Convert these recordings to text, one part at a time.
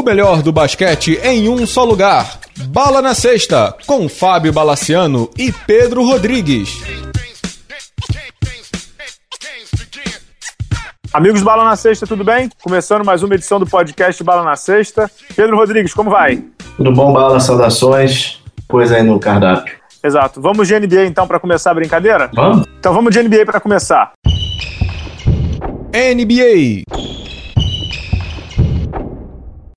O melhor do basquete em um só lugar. Bala na Sexta, com Fábio Balaciano e Pedro Rodrigues. Amigos do Bala na Sexta, tudo bem? Começando mais uma edição do podcast Bala na Sexta. Pedro Rodrigues, como vai? Tudo bom, Bala? Saudações. Coisa aí no cardápio. Exato. Vamos de NBA então para começar a brincadeira? Vamos? Então vamos de NBA para começar. NBA.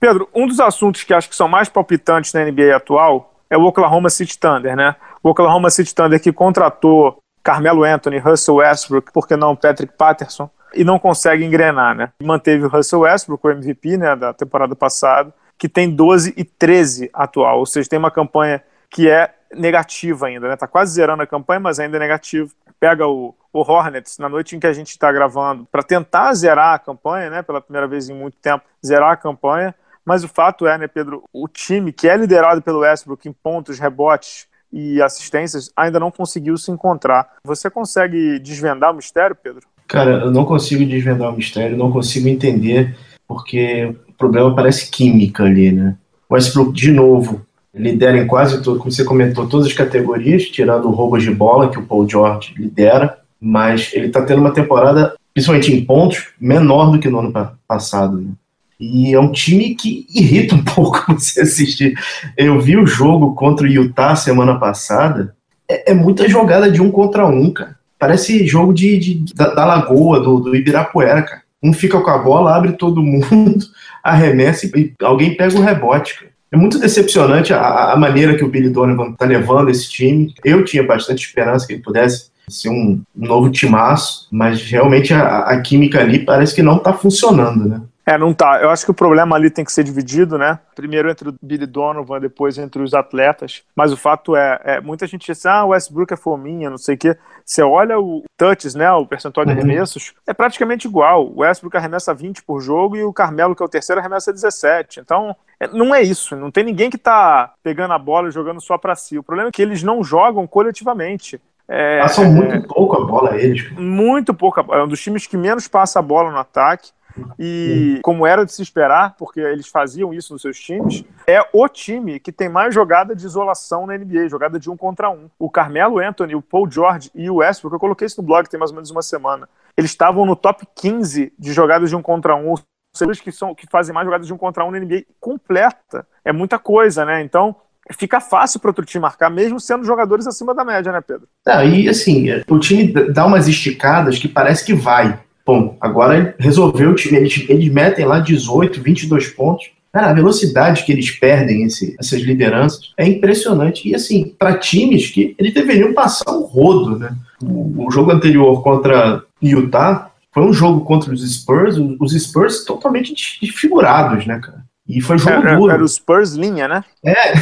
Pedro, um dos assuntos que acho que são mais palpitantes na NBA atual é o Oklahoma City Thunder, né? O Oklahoma City Thunder que contratou Carmelo Anthony, Russell Westbrook, por que não Patrick Patterson, e não consegue engrenar, né? Manteve o Russell Westbrook, o MVP, né, da temporada passada, que tem 12 e 13 atual, ou seja, tem uma campanha que é negativa ainda, né? Tá quase zerando a campanha, mas ainda é negativo. Pega o, o Hornets na noite em que a gente está gravando para tentar zerar a campanha, né? Pela primeira vez em muito tempo, zerar a campanha mas o fato é, né, Pedro, o time que é liderado pelo Westbrook em pontos, rebotes e assistências ainda não conseguiu se encontrar. Você consegue desvendar o mistério, Pedro? Cara, eu não consigo desvendar o mistério, não consigo entender, porque o problema parece química ali, né? O Westbrook, de novo, lidera em quase todo, como você comentou, todas as categorias, tirando o roubo de bola, que o Paul George lidera, mas ele está tendo uma temporada, principalmente em pontos, menor do que no ano passado. Né? E é um time que irrita um pouco você assistir. Eu vi o jogo contra o Utah semana passada. É, é muita jogada de um contra um, cara. Parece jogo de, de da, da, Lagoa, do, do Ibirapuera, cara. Um fica com a bola, abre todo mundo, arremessa e alguém pega o rebote, cara. É muito decepcionante a, a maneira que o Billy Donovan está levando esse time. Eu tinha bastante esperança que ele pudesse ser um, novo timaço, mas realmente a, a química ali parece que não está funcionando, né? É, não tá. Eu acho que o problema ali tem que ser dividido, né? Primeiro entre o Billy Donovan, depois entre os atletas. Mas o fato é, é muita gente diz, ah, o Westbrook é fominha, não sei o quê. Você olha o touches, né? O percentual de uhum. arremessos, é praticamente igual. O Westbrook arremessa 20 por jogo e o Carmelo, que é o terceiro, arremessa 17. Então, é, não é isso. Não tem ninguém que tá pegando a bola e jogando só para si. O problema é que eles não jogam coletivamente. É, Passam muito é, pouco a bola eles. Muito pouco. É um dos times que menos passa a bola no ataque. E como era de se esperar, porque eles faziam isso nos seus times, é o time que tem mais jogada de isolação na NBA, jogada de um contra um. O Carmelo Anthony, o Paul George e o Westbrook, eu coloquei isso no blog tem mais ou menos uma semana. Eles estavam no top 15 de jogadas de um contra um, os que, são, que fazem mais jogadas de um contra um na NBA completa. É muita coisa, né? Então, fica fácil para outro time marcar, mesmo sendo jogadores acima da média, né, Pedro? Ah, e assim, o time dá umas esticadas que parece que vai. Bom, agora resolveu o time. Eles, eles metem lá 18, 22 pontos. Cara, a velocidade que eles perdem esse, essas lideranças é impressionante. E assim, para times que eles deveriam passar o rodo, né? O, o, jogo anterior contra Utah foi um jogo contra os Spurs, os Spurs totalmente desfigurados, né, cara? E foi jogo era, duro. Era o Spurs linha, né? É,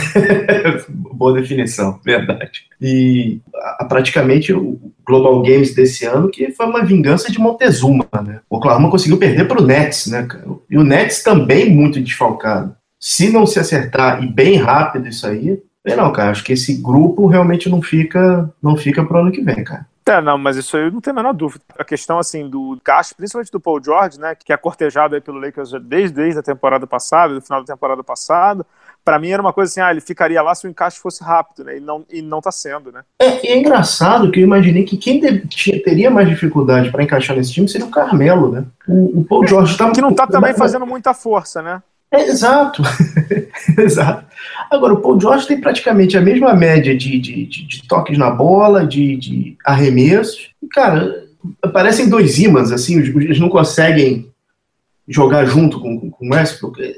boa definição, verdade. E a, praticamente o Global Games desse ano, que foi uma vingança de Montezuma, né? O Oklahoma conseguiu perder para o Nets, né, cara? E o Nets também muito desfalcado. Se não se acertar e bem rápido isso aí, não, cara, acho que esse grupo realmente não fica, não fica pro ano que vem, cara. É, não, mas isso aí não tem a menor dúvida. A questão, assim, do caixa, principalmente do Paul George, né, que é cortejado aí pelo Lakers desde, desde a temporada passada, do final da temporada passada, para mim era uma coisa assim, ah, ele ficaria lá se o encaixe fosse rápido, né, e não, e não tá sendo, né. É, e é engraçado que eu imaginei que quem teria mais dificuldade para encaixar nesse time seria o Carmelo, né. O, o Paul George tá... Que não tá também fazendo muita força, né. É, exato, exato. Agora, o Paul George tem praticamente a mesma média de, de, de, de toques na bola, de, de arremessos. E, cara, parecem dois imãs, assim, eles não conseguem jogar junto com, com o Westbrook. É,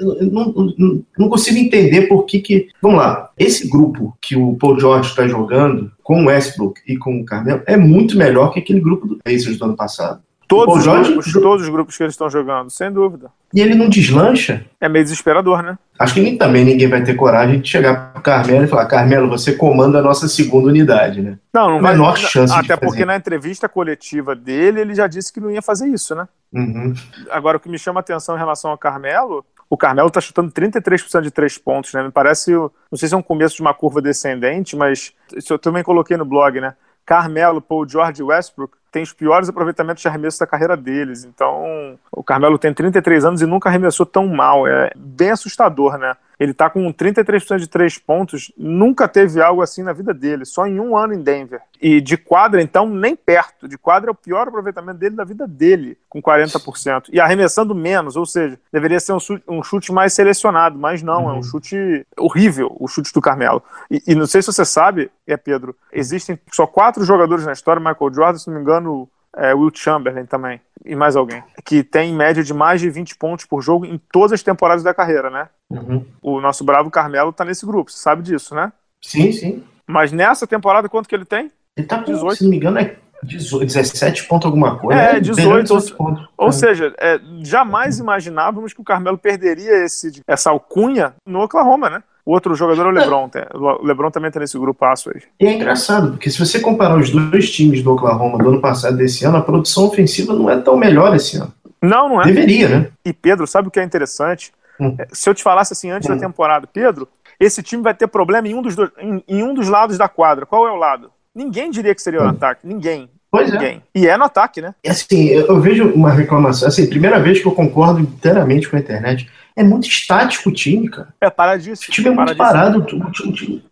eu não, não, não, consigo entender por que, que. Vamos lá, esse grupo que o Paul George está jogando com o Westbrook e com o Carmelo é muito melhor que aquele grupo do Pacers do ano passado. Todos, os grupos, todos os grupos que eles estão jogando, sem dúvida. E ele não deslancha? É meio desesperador, né? Acho que nem, também ninguém vai ter coragem de chegar pro Carmelo e falar: Carmelo, você comanda a nossa segunda unidade, né? Não, não vai. Menor chance Até porque na entrevista coletiva dele, ele já disse que não ia fazer isso, né? Uhum. Agora, o que me chama a atenção em relação ao Carmelo, o Carmelo tá chutando 33% de três pontos, né? Me parece, não sei se é um começo de uma curva descendente, mas isso eu também coloquei no blog, né? Carmelo, Paul George Westbrook tem os piores aproveitamentos de arremesso da carreira deles. Então, o Carmelo tem 33 anos e nunca arremessou tão mal. É bem assustador, né? Ele tá com 33% de três pontos, nunca teve algo assim na vida dele, só em um ano em Denver. E de quadra, então, nem perto. De quadra é o pior aproveitamento dele da vida dele, com 40%. E arremessando menos, ou seja, deveria ser um chute, um chute mais selecionado, mas não, uhum. é um uhum. chute horrível, o chute do Carmelo. E, e, não sei se você sabe, é Pedro, existem só quatro jogadores na história, Michael Jordan, se não me engano, é, Will Chamberlain também, e mais alguém, que tem média de mais de 20 pontos por jogo em todas as temporadas da carreira, né? Uhum. O nosso bravo Carmelo tá nesse grupo, você sabe disso, né? Sim, sim. Mas nessa temporada, quanto que ele tem? Ele tá com, 18. se não me engano, é 18, 17 pontos alguma coisa. É, 18. Ou, pontos. ou é. seja, é, jamais imaginávamos que o Carmelo perderia esse, essa alcunha no Oklahoma, né? O outro jogador é o LeBron. O LeBron também tá nesse grupo aí. E é engraçado, porque se você comparar os dois times do Oklahoma do ano passado e desse ano, a produção ofensiva não é tão melhor esse ano. Não, não é. Deveria, né? E Pedro, sabe o que é interessante? Hum. É, se eu te falasse assim antes hum. da temporada, Pedro, esse time vai ter problema em um, dos dois, em, em, um dos lados da quadra. Qual é o lado? Ninguém diria que seria o hum. ataque. Ninguém. Pois é. Ninguém. é. E é no ataque, né? Assim, eu vejo uma reclamação. Assim, primeira vez que eu concordo inteiramente com a internet é muito estático o time, cara. É paradíssimo. O time é muito parado. O time, o time,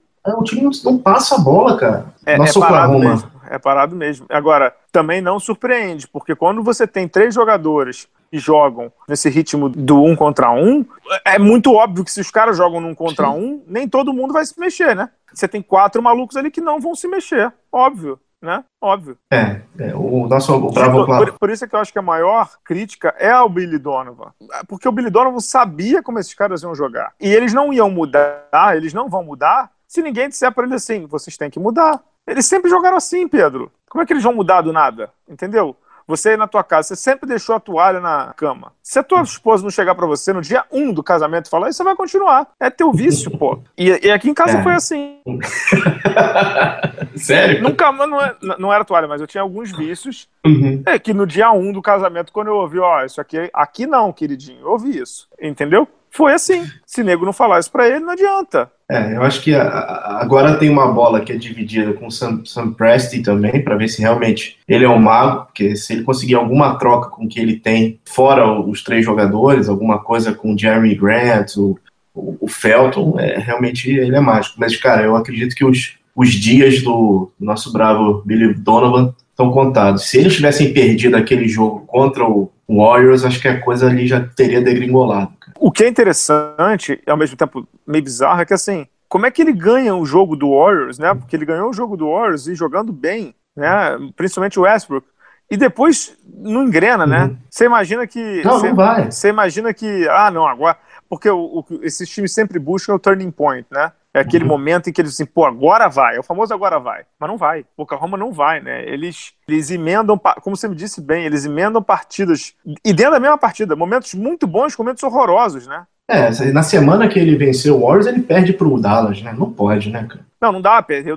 time não passa a bola, cara. É, Nosso é parado Oklahoma. mesmo. É parado mesmo. Agora, também não surpreende, porque quando você tem três jogadores que jogam nesse ritmo do um contra um, é muito óbvio que se os caras jogam num contra um, nem todo mundo vai se mexer, né? Você tem quatro malucos ali que não vão se mexer, óbvio né? Óbvio. É, é o nosso o Bravo por, por, isso é que eu acho que a maior crítica é ao Billy Donovan. Porque o Billy Donovan sabia como esses caras iam jogar. E eles não iam mudar, eles não vão mudar se ninguém disser para ele assim: vocês têm que mudar. Eles sempre jogaram assim, Pedro. Como é que eles vão mudar do nada? Entendeu? Você na tua casa, você sempre deixou a toalha na cama. Se a tua esposa não chegar para você no dia 1 um do casamento e falar, isso você vai continuar. É teu vício, pô. E, e aqui em casa é. foi assim. Sério? Nunca, não, é, não era toalha, mas eu tinha alguns vícios. Uhum. É que no dia 1 um do casamento, quando eu ouvi, ó, isso aqui, aqui não, queridinho, eu ouvi isso. Entendeu? Foi assim. Se nego não falar isso pra ele, não adianta. É, eu acho que a, a, agora tem uma bola que é dividida com o Sam, Sam Presti também, para ver se realmente ele é um mago, porque se ele conseguir alguma troca com o que ele tem, fora os três jogadores, alguma coisa com o Jeremy Grant, o, o, o Felton, é, realmente ele é mágico. Mas, cara, eu acredito que os, os dias do nosso bravo Billy Donovan estão contados. Se eles tivessem perdido aquele jogo contra o Warriors, acho que a coisa ali já teria degringolado. O que é interessante e ao mesmo tempo meio bizarro é que assim, como é que ele ganha o jogo do Warriors, né? Porque ele ganhou o jogo do Warriors e jogando bem, né? Principalmente o Westbrook. E depois não engrena, né? uhum. né? Você imagina que. Não, não vai. Você imagina que. Ah, não, agora. Porque o, o, esses times sempre buscam o turning point, né? É aquele uhum. momento em que eles dizem, pô, agora vai. É o famoso agora vai. Mas não vai. O Oklahoma não vai, né? Eles, eles emendam, como você me disse bem, eles emendam partidas. E dentro da mesma partida, momentos muito bons, momentos horrorosos, né? É, na semana que ele venceu o Warriors, ele perde pro Dallas, né? Não pode, né, cara? Não, não dá, perdeu.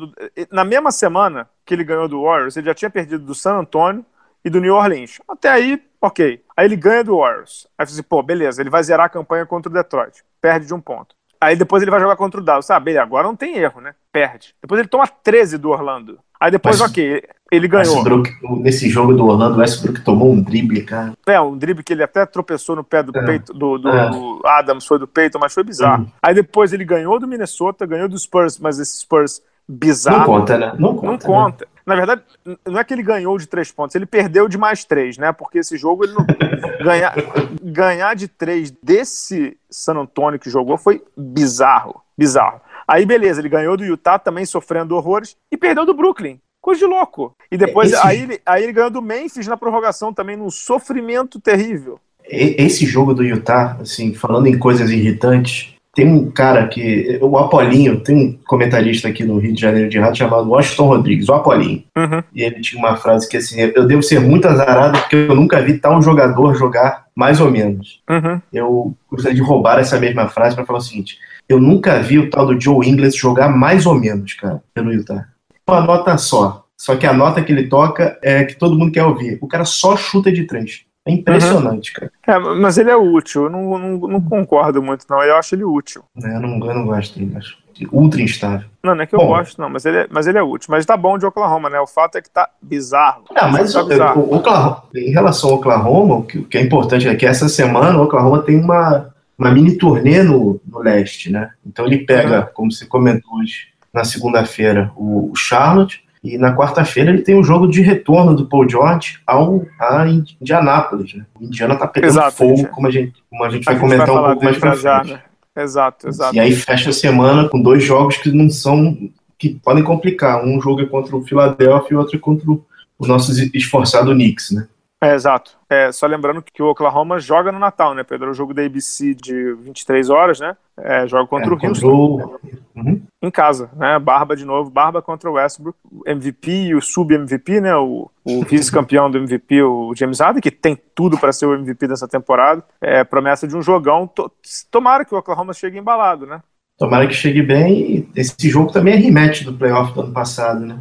Na mesma semana que ele ganhou do Warriors, ele já tinha perdido do San Antonio e do New Orleans. Até aí, ok. Aí ele ganha do Warriors. Aí você, pô, beleza, ele vai zerar a campanha contra o Detroit. Perde de um ponto. Aí depois ele vai jogar contra o Dallas. Sabe, ah, agora não tem erro, né? Perde. Depois ele toma 13 do Orlando. Aí depois, Mas, ok, ele ganhou. Westbrook, nesse jogo do Orlando, o Westbrook tomou um drible, cara. É, um drible que ele até tropeçou no pé do é. peito do, do, é. do, Adams, foi do peito, mas foi bizarro. Uhum. Aí depois ele ganhou do Minnesota, ganhou do Spurs, mas esse Spurs bizarro. Não conta, né? Não conta. Não conta. Né? Na verdade, não é que ele ganhou de três pontos, ele perdeu de mais três, né? Porque esse jogo ele não. ganhar, ganhar de três desse San Antonio que jogou foi bizarro. Bizarro. Aí, beleza, ele ganhou do Utah também sofrendo horrores e perdeu do Brooklyn. Coisa de louco. E depois, Esse... aí, ele, aí ele ganhou do Memphis na prorrogação também, num sofrimento terrível. Esse jogo do Utah, assim, falando em coisas irritantes, tem um cara que. O Apolinho, tem um comentarista aqui no Rio de Janeiro de rádio chamado Washington Rodrigues, o Apolinho. Uhum. E ele tinha uma frase que assim: Eu devo ser muito azarado porque eu nunca vi tal jogador jogar mais ou menos. Uhum. Eu gostaria de roubar essa mesma frase para falar o seguinte: Eu nunca vi o tal do Joe Ingles jogar mais ou menos, cara, pelo Utah. Uma nota só. Só que a nota que ele toca é que todo mundo quer ouvir. O cara só chuta de trás. É impressionante, uhum. cara. É, mas ele é útil, eu não, não, não, concordo muito, não. Eu acho ele útil. É, eu, não, eu não gosto dele, acho. ultra instável. Não, não é que eu bom, gosto, não, mas ele, é, mas ele é útil. Mas tá bom de Oklahoma, né? O fato é que tá bizarro. Ah, mas tá o, bizarro. O Oklahoma, em relação ao Oklahoma, o que, o que, é importante é que essa semana o Oklahoma tem uma, uma mini turnê no, no leste, né? Então ele pega, uhum. como você comentou hoje, na segunda-feira, o, o Charlotte, e na quarta-feira ele tem o um jogo de retorno do Paul George ao a Indianápolis. Né? O Indiana tá pegando exato, fogo, gente. como a gente, como a gente vai comentar vai um pouco mais pra já, frente. Né? Exato, exato. E aí fecha a semana com dois jogos que não são. que podem complicar. Um jogo é contra o Philadelphia e o outro é contra o nosso esforçado Knicks, né? É, exato. É, só lembrando que o Oklahoma joga no Natal, né, Pedro? É o jogo da ABC de 23 horas, né? É, joga contra é, o Houston. O... Uhum. Em casa, né? Barba de novo, Barba contra o Westbrook. MVP e o sub-MVP, né? O, o vice-campeão do MVP, o James Harden, que tem tudo para ser o MVP dessa temporada. É promessa de um jogão. Tomara que o Oklahoma chegue embalado, né? Tomara que chegue bem. Esse jogo também é rematch do playoff do ano passado, né?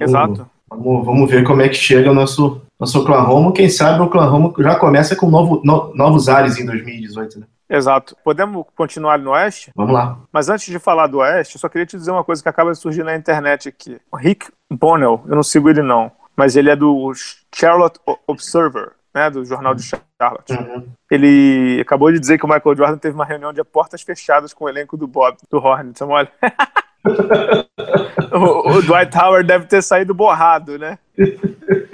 Exato. Vamos, vamos ver como é que chega o nosso, nosso Oklahoma. Quem sabe o Oklahoma já começa com novo, no, novos ares em 2018, né? Exato. Podemos continuar no Oeste? Vamos lá. Mas antes de falar do Oeste, eu só queria te dizer uma coisa que acaba de surgir na internet aqui. O Rick Bonnell, eu não sigo ele não, mas ele é do Charlotte Observer, né, do jornal de Charlotte. Uhum. Ele acabou de dizer que o Michael Jordan teve uma reunião de portas fechadas com o elenco do Bob, do Hornets. Olha. o, o, Dwight Howard deve ter saído borrado, né?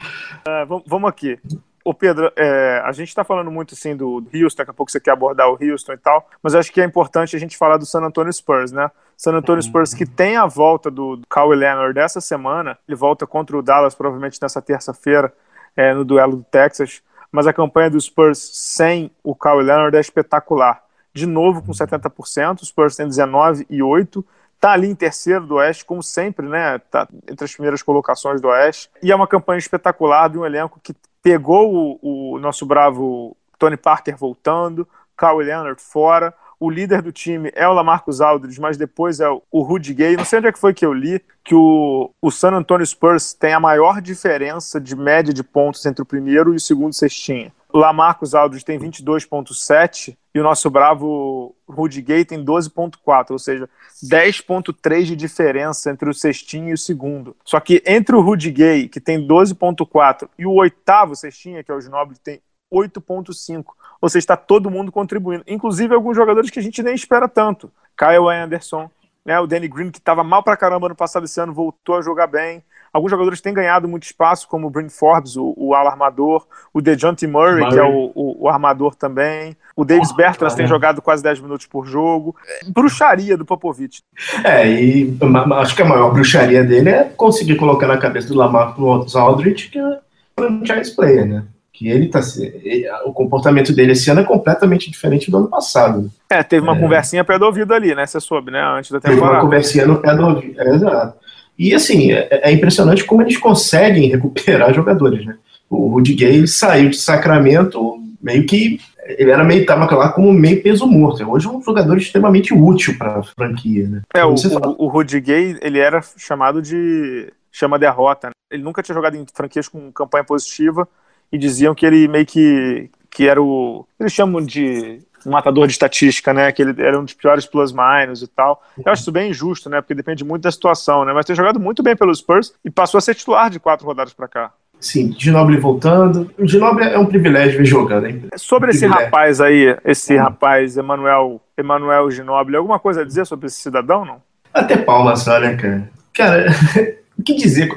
uh, vamos aqui. Ô Pedro, é, a gente está falando muito assim do, do Houston, daqui a pouco você quer abordar o Houston e tal, mas acho que é importante a gente falar do San Antonio Spurs, né? San Antonio Spurs que tem a volta do, do Kawhi Leonard dessa semana, ele volta contra o Dallas provavelmente nessa terça-feira, é, no duelo do Texas, mas a campanha do Spurs sem o Kawhi Leonard é espetacular. De novo com 70%, o Spurs tem 19 e 8, tá ali em terceiro do Oeste, como sempre, né? Tá entre as primeiras colocações do Oeste. E é uma campanha espetacular de um elenco que pegou o, o nosso bravo Tony Parker voltando, Kawhi Leonard fora. O líder do time é o Lamarcus Aldridge, mas depois é o Rudy Gay. Não sei onde é que foi que eu li que o, o San Antonio Spurs tem a maior diferença de média de pontos entre o primeiro e o segundo cestinha. Lamarcus Aldridge tem 22,7 e o nosso bravo Rudy Gay tem 12,4, ou seja, 10,3 de diferença entre o cestinho e o segundo. Só que entre o Rudy Gay, que tem 12,4, e o oitavo cestinha, que é o Ginobili, tem 8,5. Ou seja, está todo mundo contribuindo. Inclusive alguns jogadores que a gente nem espera tanto. Kyle Anderson, né, o Danny Green, que estava mal pra caramba no passado, esse ano voltou a jogar bem. Alguns jogadores têm ganhado muito espaço, como o Bryn Forbes, o, o alarmador, o DeJounte Murray, Murray, que é o, o, o, armador também. O Davis oh, Bertans tem jogado quase 10 minutos por jogo. Bruxaria do Popovich. É, e acho que a maior bruxaria dele é conseguir colocar na cabeça do Lamar Aldridge que é franchise player, né? que ele tá o comportamento dele esse ano é completamente diferente do ano passado. É, teve uma é. conversinha pé do ouvido ali, né? Você soube, né? Antes da temporada. Teve uma conversinha no pé do ouvido, é, exato. E assim, é, é, impressionante como eles conseguem recuperar jogadores, né? O Rudy Gay saiu de Sacramento meio que ele era meio tava lá como meio peso morto. Hoje é um jogador extremamente útil para a franquia, né? É, o, o, o Rudy Gay, ele era chamado de chama derrota. Né? Ele nunca tinha jogado em franquias com campanha positiva e diziam que ele meio que que era o eles chamam de um matador de estatística, né? Que ele era um dos piores plus-minus e tal. Eu acho isso bem injusto, né? Porque depende muito da situação, né? Mas tem jogado muito bem pelos Spurs e passou a ser titular de quatro rodadas para cá. Sim, Ginoble voltando. O Ginoble é um privilégio ver jogando, hein? Sobre um esse rapaz aí, esse hum. rapaz, Emanuel, Emanuel Ginoble, alguma coisa a dizer sobre esse cidadão, não? Até palmas só, né, cara? Cara, o que dizer?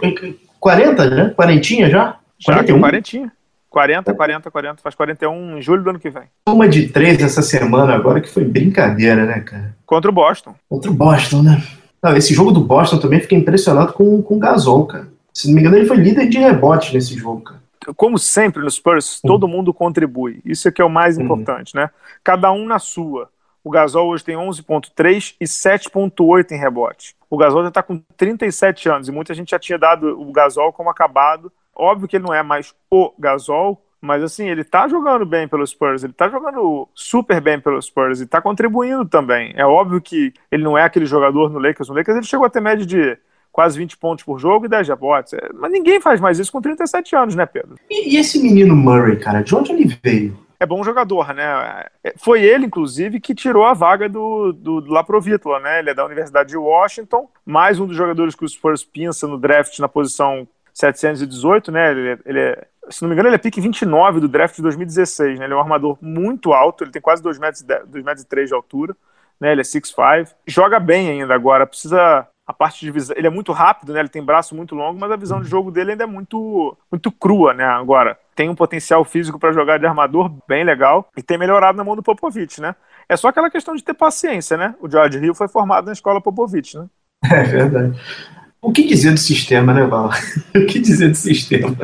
40, né? Quarentinha já? 41? Já, quarentinha. 40, 40, 40, faz 41 em julho do ano que vem. Uma de três essa semana agora que foi brincadeira, né, cara? Contra o Boston. Contra o Boston, né? Não, esse jogo do Boston também fiquei impressionado com, com o Gasol, cara. Se não me engano, ele foi líder de rebote nesse jogo, cara. Como sempre no Spurs, todo mundo contribui. Isso é que é o mais importante, né? Cada um na sua. O Gasol hoje tem 11.3 e 7.8 em rebote. O Gasol já está com 37 anos e muita gente já tinha dado o Gasol como acabado Óbvio que ele não é mais o Gasol, mas assim, ele tá jogando bem pelos Spurs, ele tá jogando super bem pelos Spurs e tá contribuindo também. É óbvio que ele não é aquele jogador no Lakers. No Lakers ele chegou a ter média de quase 20 pontos por jogo e 10 rebotes. É, mas ninguém faz mais isso com 37 anos, né, Pedro? E, e, esse menino Murray, cara, de onde ele veio? é bom jogador, né? Foi ele, inclusive, que tirou a vaga do, do, do Laprovitola, né? Ele é da Universidade de Washington, mais um dos jogadores que o Spurs pinça no draft na posição 718, né? Ele, ele é, se não me engano, ele é pique 29 do draft de 2016, né? Ele é um armador muito alto, ele tem quase 2 metros, 2 metros e 3 de altura, né? Ele é 6'5", joga bem ainda agora, precisa a parte de visão, ele é muito rápido, né? Ele tem braço muito longo, mas a visão de jogo dele ainda é muito muito crua, né? Agora, tem um potencial físico para jogar de armador bem legal e tem melhorado na mão do Popovich, né? É só aquela questão de ter paciência, né? O George Hill foi formado na escola Popovich, né? É verdade. O que dizer do sistema, né, Val? o que dizer do sistema?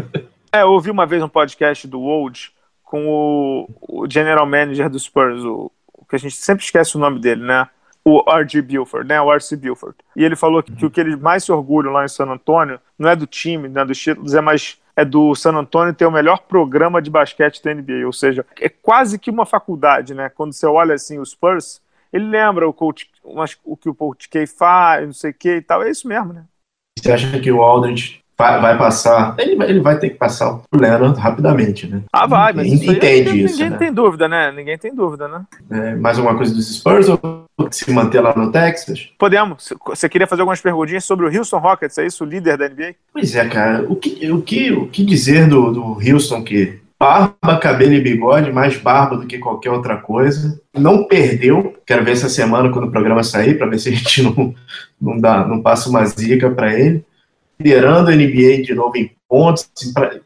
É, eu ouvi uma vez um podcast do Old com o, o general manager do Spurs, o, o que a gente sempre esquece o nome dele, né? o R.G. Buford, né, o R.C. Buford. E ele falou que, que, o que eles mais se orgulham lá em San Antonio não é do time, não é dos títulos, é mais é do San Antonio ter o melhor programa de basquete da NBA, ou seja, é quase que uma faculdade, né? Quando você olha assim os Spurs, ele lembra o coach, o que o Coach K faz, não sei o que e tal, é isso mesmo, né? Você acha que o Aldridge vai passar, ele vai, ele vai ter que passar o Leonard rapidamente, né? Ah, vai, mas isso entende ninguém, isso, ninguém né? tem dúvida, né? Ninguém tem dúvida, né? É, mais alguma coisa dos Spurs ou se manter lá no Texas? Podemos. Você queria fazer algumas perguntinhas sobre o Houston Rockets, é isso? O líder da NBA? Pois é, cara. O que, o que, o que dizer do, do Houston que barba, cabelo e bigode, mais barba do que qualquer outra coisa. Não perdeu. Quero ver essa semana quando o programa sair, para ver se a gente não, não, dá, não passa uma zica para ele liderando a NBA de novo em pontos,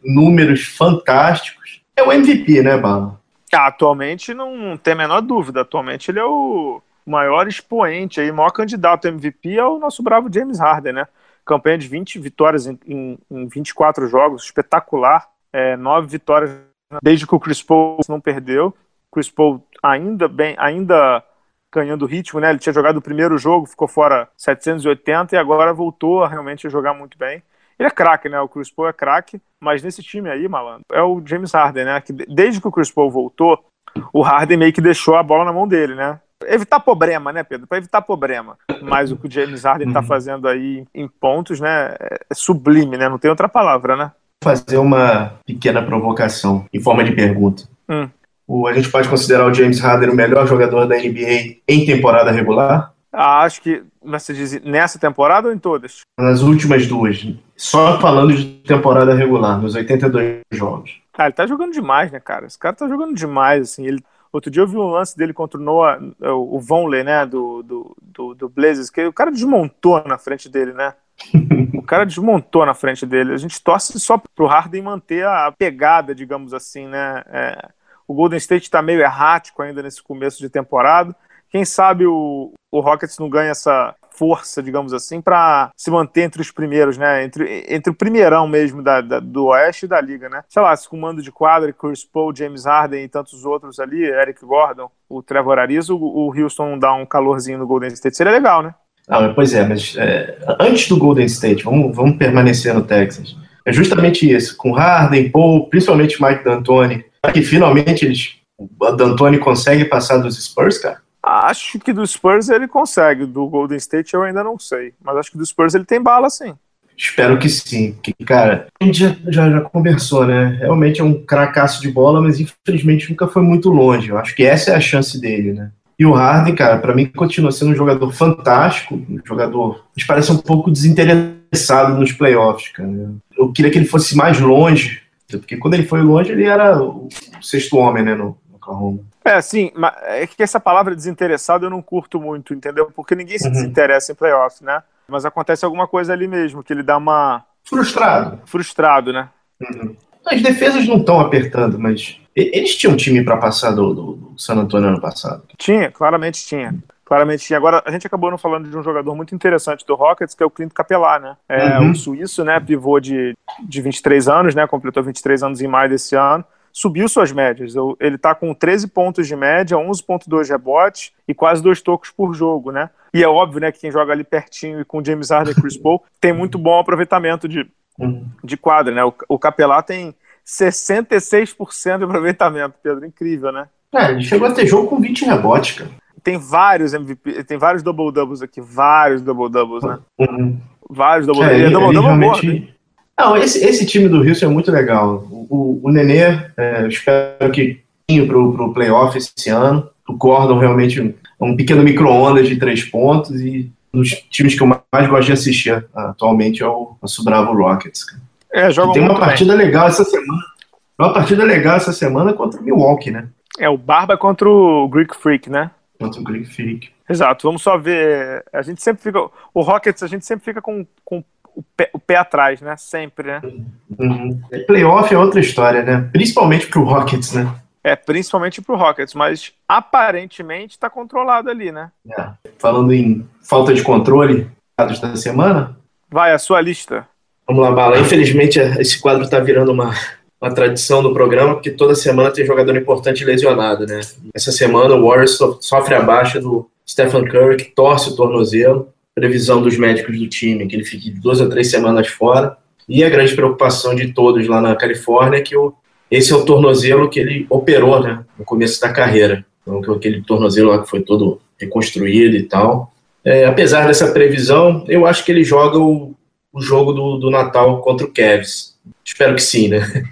números fantásticos. É o MVP, né, Bala? Ah, atualmente não tem a menor dúvida. Atualmente ele é o maior expoente, aí, maior candidato a MVP é o nosso bravo James Harden, né? Campanha de 20 vitórias em, em, em 24 jogos, espetacular. É, nove vitórias desde que o Chris Paul não perdeu. Chris Paul ainda bem, ainda ganhando ritmo, né? Ele tinha jogado o primeiro jogo, ficou fora 780 e agora voltou a realmente jogar muito bem. Ele é craque, né? O Chris Paul é craque, mas nesse time aí, malandro, é o James Harden, né? Que desde que o Chris Paul voltou, o Harden meio que deixou a bola na mão dele, né? Evitar problema, né, Pedro? Para evitar problema. Mas o que o James Harden está uhum. fazendo aí em pontos, né? É sublime, né? Não tem outra palavra, né? Fazer uma pequena provocação em forma de pergunta. Hum. O, a gente pode considerar o James Harden o melhor jogador da NBA em temporada regular? Ah, acho que você diz nessa temporada ou em todas? Nas últimas duas. Só falando de temporada regular, nos 82 jogos. Ah, ele tá jogando demais, né, cara? Esse cara tá jogando demais, assim. Ele... Outro dia eu vi um lance dele contra o Noah, o Vonley, né, do, do, do, do Blazers, que o cara desmontou na frente dele, né? o cara desmontou na frente dele. A gente torce só pro Harden manter a pegada, digamos assim, né? É o Golden State está meio errático ainda nesse começo de temporada. Quem sabe o, o Rockets não ganha essa força, digamos assim, para se manter entre os primeiros, né? Entre, entre o primeirão mesmo da, da, do Oeste e da Liga, né? Sei lá, se com mando de quadra, Chris Paul, James Harden e tantos outros ali, Eric Gordon, o Trevor Ariza, o, o Houston dá um calorzinho no Golden State, seria legal, né? Ah, pois é, mas é, antes do Golden State, vamos, vamos permanecer no Texas. É justamente isso, com Harden, Paul, principalmente Mike D'Antoni, que finalmente eles, o D'Antoni consegue passar dos Spurs, cara? Acho que do Spurs ele consegue, do Golden State eu ainda não sei, mas acho que do Spurs ele tem bala sim. Espero que sim, porque, cara, a gente já, já, já conversou, né? Realmente é um cracaço de bola, mas infelizmente nunca foi muito longe. Eu acho que essa é a chance dele, né? E o Harden, cara, para mim continua sendo um jogador fantástico, um jogador que parece um pouco desinteressado nos playoffs, cara. Eu queria que ele fosse mais longe, porque quando ele foi longe, ele era o sexto homem, né, no, Oklahoma. É, sim, mas é que essa palavra desinteressado eu não curto muito, entendeu? Porque ninguém se uhum. desinteressa em playoff, né? Mas acontece alguma coisa ali mesmo, que ele dá uma. Frustrado. Frustrado, né? Uhum. As defesas não estão apertando, mas eles tinham um time para passar do, do, do San Antonio ano passado. Tinha, claramente tinha claramente tinha. Agora, a gente acabou não falando de um jogador muito interessante do Rockets, que é o Clint Capelá, né? É uhum. um suíço, né? Pivô de, de 23 anos, né? Completou 23 anos em maio desse ano. Subiu suas médias. Ele tá com 13 pontos de média, 11,2 rebotes e quase dois tocos por jogo, né? E é óbvio, né, que quem joga ali pertinho e com James Harden e Chris Paul tem muito bom aproveitamento de, uhum. de quadra, né? O, o Capelá tem 66% de aproveitamento, Pedro. Incrível, né? É, ele chegou a ter jogo com 20 rebotes, cara tem vários MVP, tem vários double doubles aqui, vários double doubles, né? Uhum. Vários double doubles. É, ele, double, double realmente... Não, esse, esse time do Houston é muito legal. O, o, o Nenê, é, espero que pro, pro playoff esse ano. O Gordon realmente um pequeno micro-ondas de três pontos e um dos times que eu mais gosto de assistir atualmente é o nosso Bravo Rockets. É, tem uma partida bem. legal essa semana. Uma partida legal essa semana contra o Milwaukee, né? É, o Barba contra o Greek Freak, né? Contra o Greek Freak. Exato, vamos só ver. A gente sempre fica. O Rockets, a gente sempre fica com, com o, pé, o pé atrás, né? Sempre, né? Uhum. Playoff é outra história, né? Principalmente pro Rockets, né? É, principalmente pro Rockets, mas aparentemente tá controlado ali, né? É. Falando em falta de controle, dados da semana. Vai, a sua lista. Vamos lá, Bala. Infelizmente, esse quadro tá virando uma, uma tradição do programa, porque toda semana tem jogador importante lesionado, né? Essa semana o Warriors sofre a baixa do Stephen Curry, que torce o tornozelo. Previsão dos médicos do time, que ele fique duas ou três semanas fora. E a grande preocupação de todos lá na Califórnia é que o esse é o tornozelo que ele operou né, no começo da carreira. Então, aquele tornozelo lá que foi todo reconstruído e tal. É, apesar dessa previsão, eu acho que ele joga o, o jogo do, do Natal contra o Cavs. Espero que sim, né?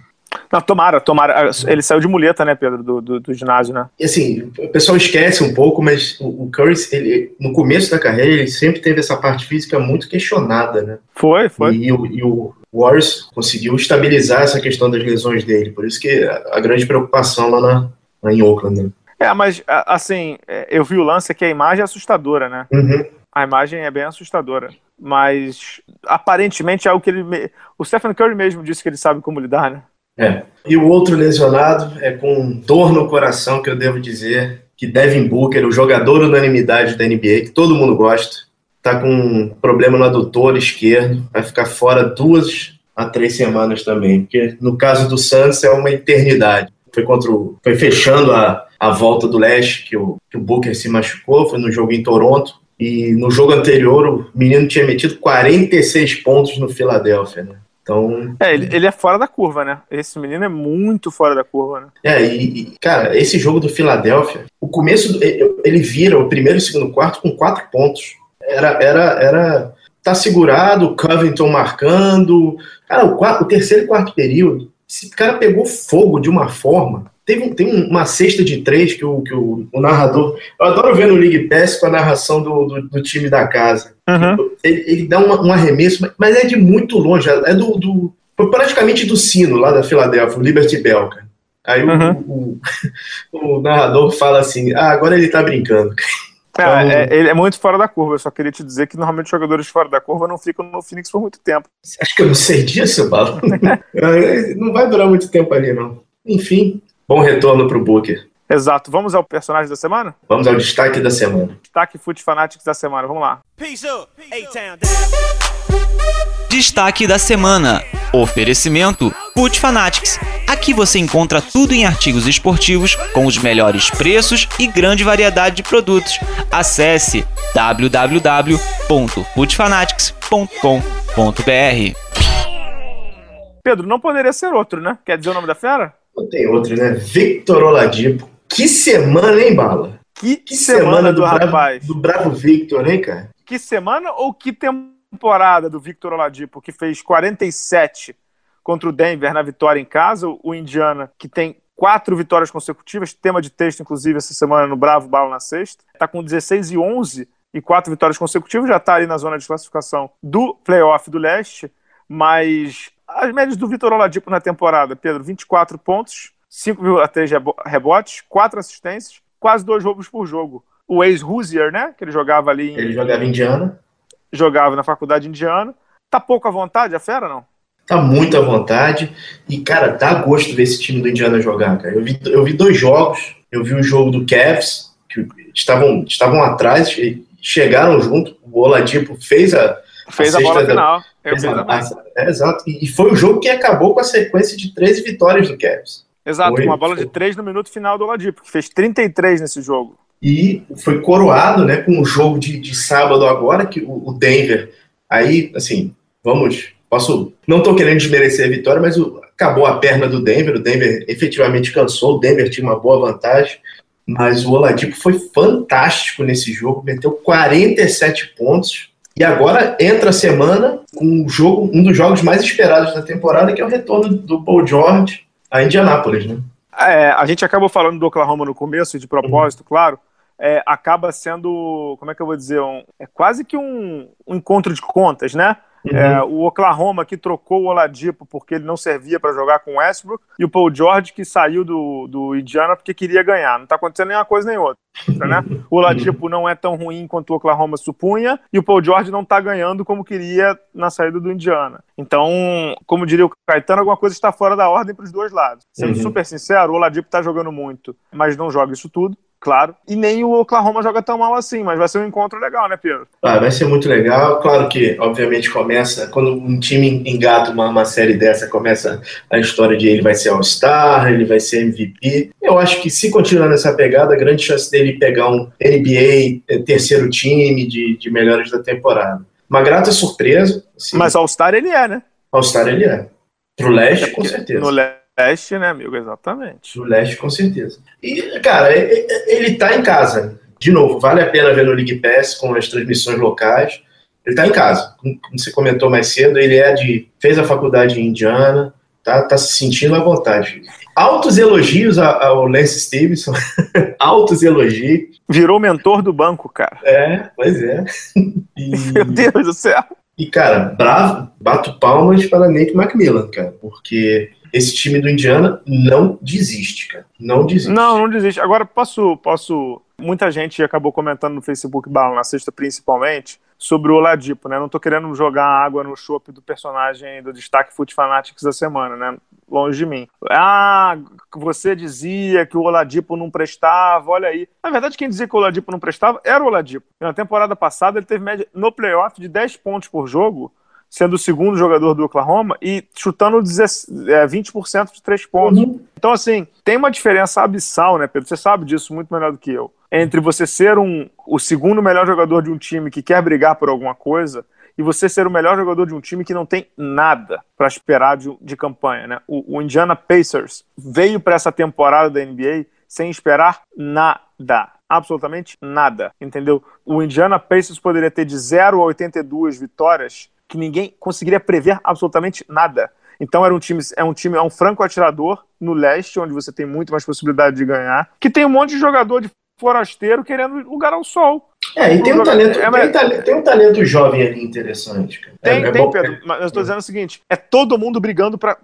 Não, tomara, tomara. Ele saiu de muleta, né, Pedro, do, do, do ginásio, né? E assim, o pessoal esquece um pouco, mas o, o Curry, ele, no começo da carreira, ele sempre teve essa parte física muito questionada, né? Foi, foi. E, e, o, e o Warriors conseguiu estabilizar essa questão das lesões dele, por isso que a, a grande preocupação lá, na, lá em Oakland, né? É, mas assim, é, eu vi o lance que a imagem é assustadora, né? Uhum. A imagem é bem assustadora. Mas aparentemente é o que ele. O Stephen Curry mesmo disse que ele sabe como lidar, né? É. E o outro lesionado é com dor no coração que eu devo dizer que Devin Booker, o jogador unanimidade da NBA, que todo mundo gosta, tá com um problema no adutor esquerdo, vai ficar fora duas a três semanas também, porque no caso do Santos é uma eternidade. Foi contra o, foi fechando a, a volta do leste que o, que o Booker se machucou, foi no jogo em Toronto, e no jogo anterior o menino tinha metido 46 pontos no Filadélfia, né? Então. É, ele, é fora da curva, né? Esse menino é muito fora da curva, né? É, e, cara, esse jogo do Filadélfia, o começo, ele vira o primeiro e o segundo quarto com quatro pontos. Era. era, era tá segurado, o Covington marcando. Cara, o, quarto, o terceiro e quarto período, esse cara pegou fogo de uma forma. Teve, tem uma cesta de três que o, que o, o, narrador. Eu adoro ver no League Pass com a narração do, do, do time da casa. Uhum. Ele, ele, dá uma, um arremesso, mas é de muito longe. É do, do praticamente do sino lá da Filadélfia, o Liberty Bell. Cara. Aí uhum. o, o, narrador fala assim: ah, agora ele tá brincando. É, então, é, ele é muito fora da curva. Eu só queria te dizer que normalmente jogadores fora da curva não ficam no Phoenix por muito tempo. Acho que eu não sei disso, Balo. É, não vai durar muito tempo ali, não. Enfim, Bom retorno para o Booker. Exato. Vamos ao personagem da semana? Vamos ao destaque da semana. Destaque Foot Fanatics da semana. Vamos lá. Destaque da semana. Oferecimento Foot Fanatics. Aqui você encontra tudo em artigos esportivos com os melhores preços e grande variedade de produtos. Acesse www.footfanatics.com.br. Pedro, não poderia ser outro, né? Quer dizer o nome da fera? Não tem outro, né? Victor Oladipo. Que semana, hein, Bala? Que, que semana, semana, do, do rapaz. do bravo Victor, hein, cara? Que semana ou que temporada do Victor Oladipo, que fez 47 contra o Denver na vitória em casa, o Indiana, que tem quatro vitórias consecutivas, tema de texto, inclusive, essa semana no Bravo Bala na sexta, tá com 16 e 11 e quatro vitórias consecutivas, já tá ali na zona de classificação do playoff do leste, mas as médias do Vitor Oladipo na temporada, Pedro, 24 pontos, 5,3 rebotes, 4 assistências, quase dois roubos por jogo. O ex-Hoosier, né, que ele jogava ali em... Ele jogava em Indiana. Jogava na faculdade indiana. Tá pouco à vontade a fera, não? Tá muito à vontade. E, cara, dá gosto ver esse time do Indiana jogar, cara. Eu vi, eu vi dois jogos. Eu vi o jogo do Cavs, que estavam, estavam atrás, chegaram junto. O Oladipo fez a, Fez a, a bola da... final. Exato. É, exato. E foi o jogo que acabou com a sequência de 13 vitórias do Cavs. Exato, foi, com uma bola foi. de 3 no minuto final do Oladipo, que fez 33 nesse jogo. E foi coroado né, com o jogo de, de sábado agora, que o, o Denver. Aí, assim, vamos. Posso. Não estou querendo desmerecer a vitória, mas o, acabou a perna do Denver. O Denver efetivamente cansou. O Denver tinha uma boa vantagem. Mas o Oladipo foi fantástico nesse jogo, meteu 47 pontos e agora entra a semana com um, jogo, um dos jogos mais esperados da temporada, que é o retorno do Paul George a Indianápolis, né? É, a gente acabou falando do Oklahoma no começo, de propósito, claro. É, acaba sendo, como é que eu vou dizer, um, é quase que um, um encontro de contas, né? Uhum. É, o Oklahoma que trocou o Oladipo porque ele não servia para jogar com o Westbrook e o Paul George que saiu do, do Indiana porque queria ganhar. Não está acontecendo nem uma coisa nem outra. Né? O Oladipo não é tão ruim quanto o Oklahoma supunha e o Paul George não está ganhando como queria na saída do Indiana. Então, como diria o Caetano, alguma coisa está fora da ordem para os dois lados. Sendo uhum. super sincero, o Oladipo está jogando muito, mas não joga isso tudo claro. E nem o Oklahoma joga tão mal assim, mas vai ser um encontro legal, né, Pedro? Ah, vai ser muito legal. Claro que, obviamente, começa, quando um time engata uma, uma série dessa, começa a história de ele vai ser All-Star, ele vai ser MVP. Eu acho que se continuar nessa pegada, grande chance dele pegar um NBA eh, terceiro time de, de melhores da temporada. Uma grata surpresa. Assim. Mas All-Star ele é, né? All-Star ele é. Pro leste, é com certeza. No leste leste, né, amigo? Exatamente. No leste, com certeza. E, cara, ele tá em casa. De novo, vale a pena ver no League Pass com as transmissões locais. Ele tá em casa. Como você comentou mais cedo, ele é de. fez a faculdade em Indiana, tá, tá se sentindo à vontade. Altos elogios ao Lance Stevenson. Altos elogios. Virou mentor do banco, cara. É, pois é. E... Meu Deus do céu. E, cara, bravo, bato palmas para Nate McMillan, cara, porque esse time do Indiana não desiste, cara. Não desiste. Não, não desiste. Agora, posso. posso... Muita gente acabou comentando no Facebook Bala, na sexta principalmente, sobre o Oladipo, né? Não tô querendo jogar água no chope do personagem do destaque Foot Fanatics da semana, né? Longe de mim. Ah, você dizia que o Oladipo não prestava, olha aí. Na verdade, quem dizia que o Oladipo não prestava era o Oladipo. Na temporada passada, ele teve média no playoff de 10 pontos por jogo sendo o segundo jogador do Oklahoma e chutando 20% é, de três pontos. Uhum. Então, assim, tem uma diferença abissal, né, Pedro? Você sabe disso muito melhor do que eu. Entre você ser um, o segundo melhor jogador de um time que quer brigar por alguma coisa e você ser o melhor jogador de um time que não tem nada para esperar de, de, campanha, né? O, o Indiana Pacers veio para essa temporada da NBA sem esperar nada absolutamente nada, entendeu? O Indiana Pacers poderia ter de 0 a 82 vitórias que ninguém conseguiria prever absolutamente nada. Então era um time, é um time, é um franco atirador no leste, onde você tem muito mais possibilidade de ganhar, que tem um monte de jogador de forasteiro querendo lugar ao sol. É, e tem um, talento, é, tem, talento, tem, um talento jovem ali interessante. Cara. Tem, é, tem, é Pedro. Mas eu estou dizendo o seguinte: é todo mundo brigando para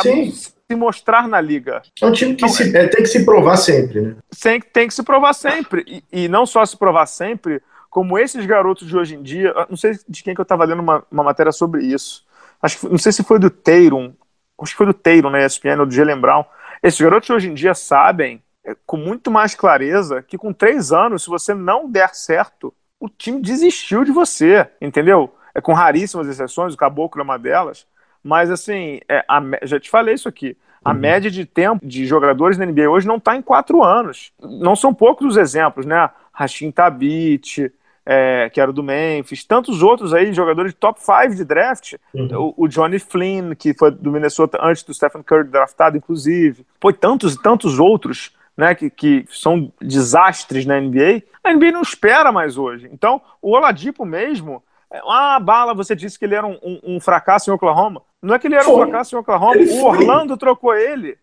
se mostrar na liga. É um time que então, se, é, tem que se provar sempre, né? Tem, tem que se provar sempre. E, e não só se provar sempre, como esses garotos de hoje em dia, não sei de quem que eu estava lendo uma, uma matéria sobre isso. Acho que não sei se foi do Teiron, acho que foi do Teiron na ESPN ou do Jalen Brown. Esses garotos de hoje em dia sabem é, com muito mais clareza que com três anos, se você não der certo, o time desistiu de você, entendeu? É com raríssimas exceções, o Caboclo é uma delas, mas assim, é, a, já te falei isso aqui. A uhum. média de tempo de jogadores na NBA hoje não está em quatro anos. Não são poucos os exemplos, né? Rashim Tabit, é, que era do Memphis, tantos outros aí, jogadores de top 5 de draft, uhum. o, o, Johnny Flynn, que foi do Minnesota antes do Stephen Curry draftado, inclusive, foi tantos e tantos outros, né, que, que são desastres na NBA, a NBA não espera mais hoje. Então, o Oladipo mesmo, é, ah, Bala, você disse que ele era um, um, um fracasso em Oklahoma. Não é que ele era foi. um fracasso em Oklahoma, ele o foi. Orlando trocou ele.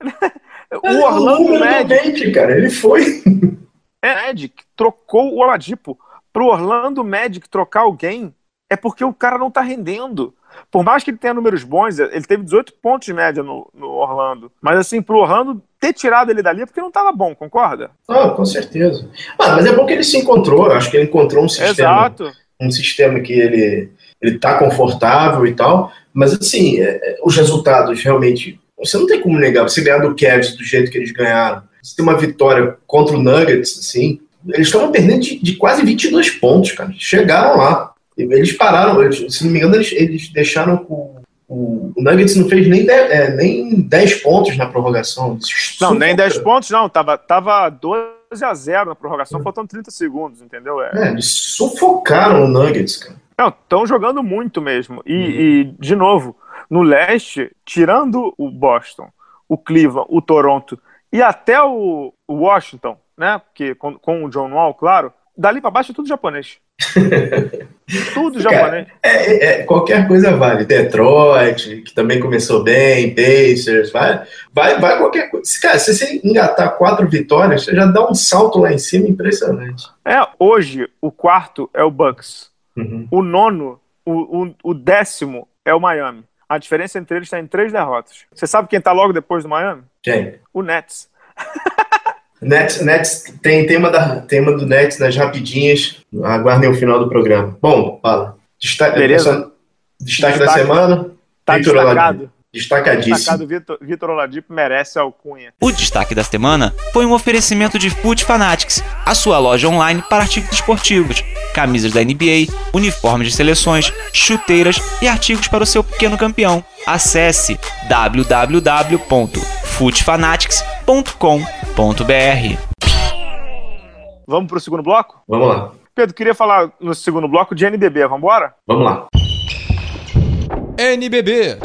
o Orlando Magic, cara, ele foi. Magic trocou o Oladipo. Pro Orlando Magic trocar alguém é porque o cara não tá rendendo. Por mais que ele tenha números bons, ele teve 18 pontos de média no, no Orlando. Mas assim, pro Orlando ter tirado ele dali é porque não tava bom, concorda? Ah, com certeza. Ah, mas é bom que ele se encontrou. Acho que ele encontrou um sistema. Exato. Um sistema que ele, ele tá confortável e tal. Mas assim, é, é os resultados realmente. Você não tem como negar. Você ganhar do Cavs do jeito que eles ganharam tem uma vitória contra o Nuggets, assim, eles estavam perdendo de, de, quase 22 pontos, cara. Chegaram lá. Eles pararam, eles, se não me engano, eles, eles deixaram o, o, o, Nuggets não fez nem 10, é, nem 10 pontos na prorrogação. Não, nem 10 pontos, não. Tava, tava 12 a 0 na prorrogação, é. faltando 30 segundos, entendeu? É. é, eles sufocaram o Nuggets, cara. Não, estão jogando muito mesmo. E, uhum. e, de novo, no leste, tirando o Boston, o Cleveland, o Toronto e até o, Washington, né? Porque com, com, o John Wall, claro, dali para baixo é tudo japonês. Tudo Cara, japonês. É, é- qualquer coisa vale. Detroit, que também começou bem, Pacers, vai, vai, vai qualquer coisa. Cara, se você engatar quatro vitórias, você já dá um salto lá em cima impressionante. É, hoje o quarto é o Bucks. Uhum. O nono, o, o, o décimo é o Miami. A diferença entre eles está em três derrotas. Você sabe quem está logo depois do Miami? Quem? O Nets. Nets, Nets tem tema, da, tema do Nets nas rapidinhas. Aguardem o final do programa. Bom, fala. Destaque, Beleza. destaque, da Destaque. semana. Tá Vitor destacado. Oladipo. Destacadíssimo. Destacado Vitor, Vitor Oladipo merece a alcunha. O destaque da semana foi um oferecimento de Foot Fanatics, a sua loja online para artigos esportivos, camisas da NBA, uniformes de seleções, chuteiras e artigos para o seu pequeno campeão. Acesse www.footfanatics.com.br. Vamos pro segundo bloco? Vamos lá. Pedro, queria falar no segundo bloco de NBB. Vambora? Vamos lá. NBB.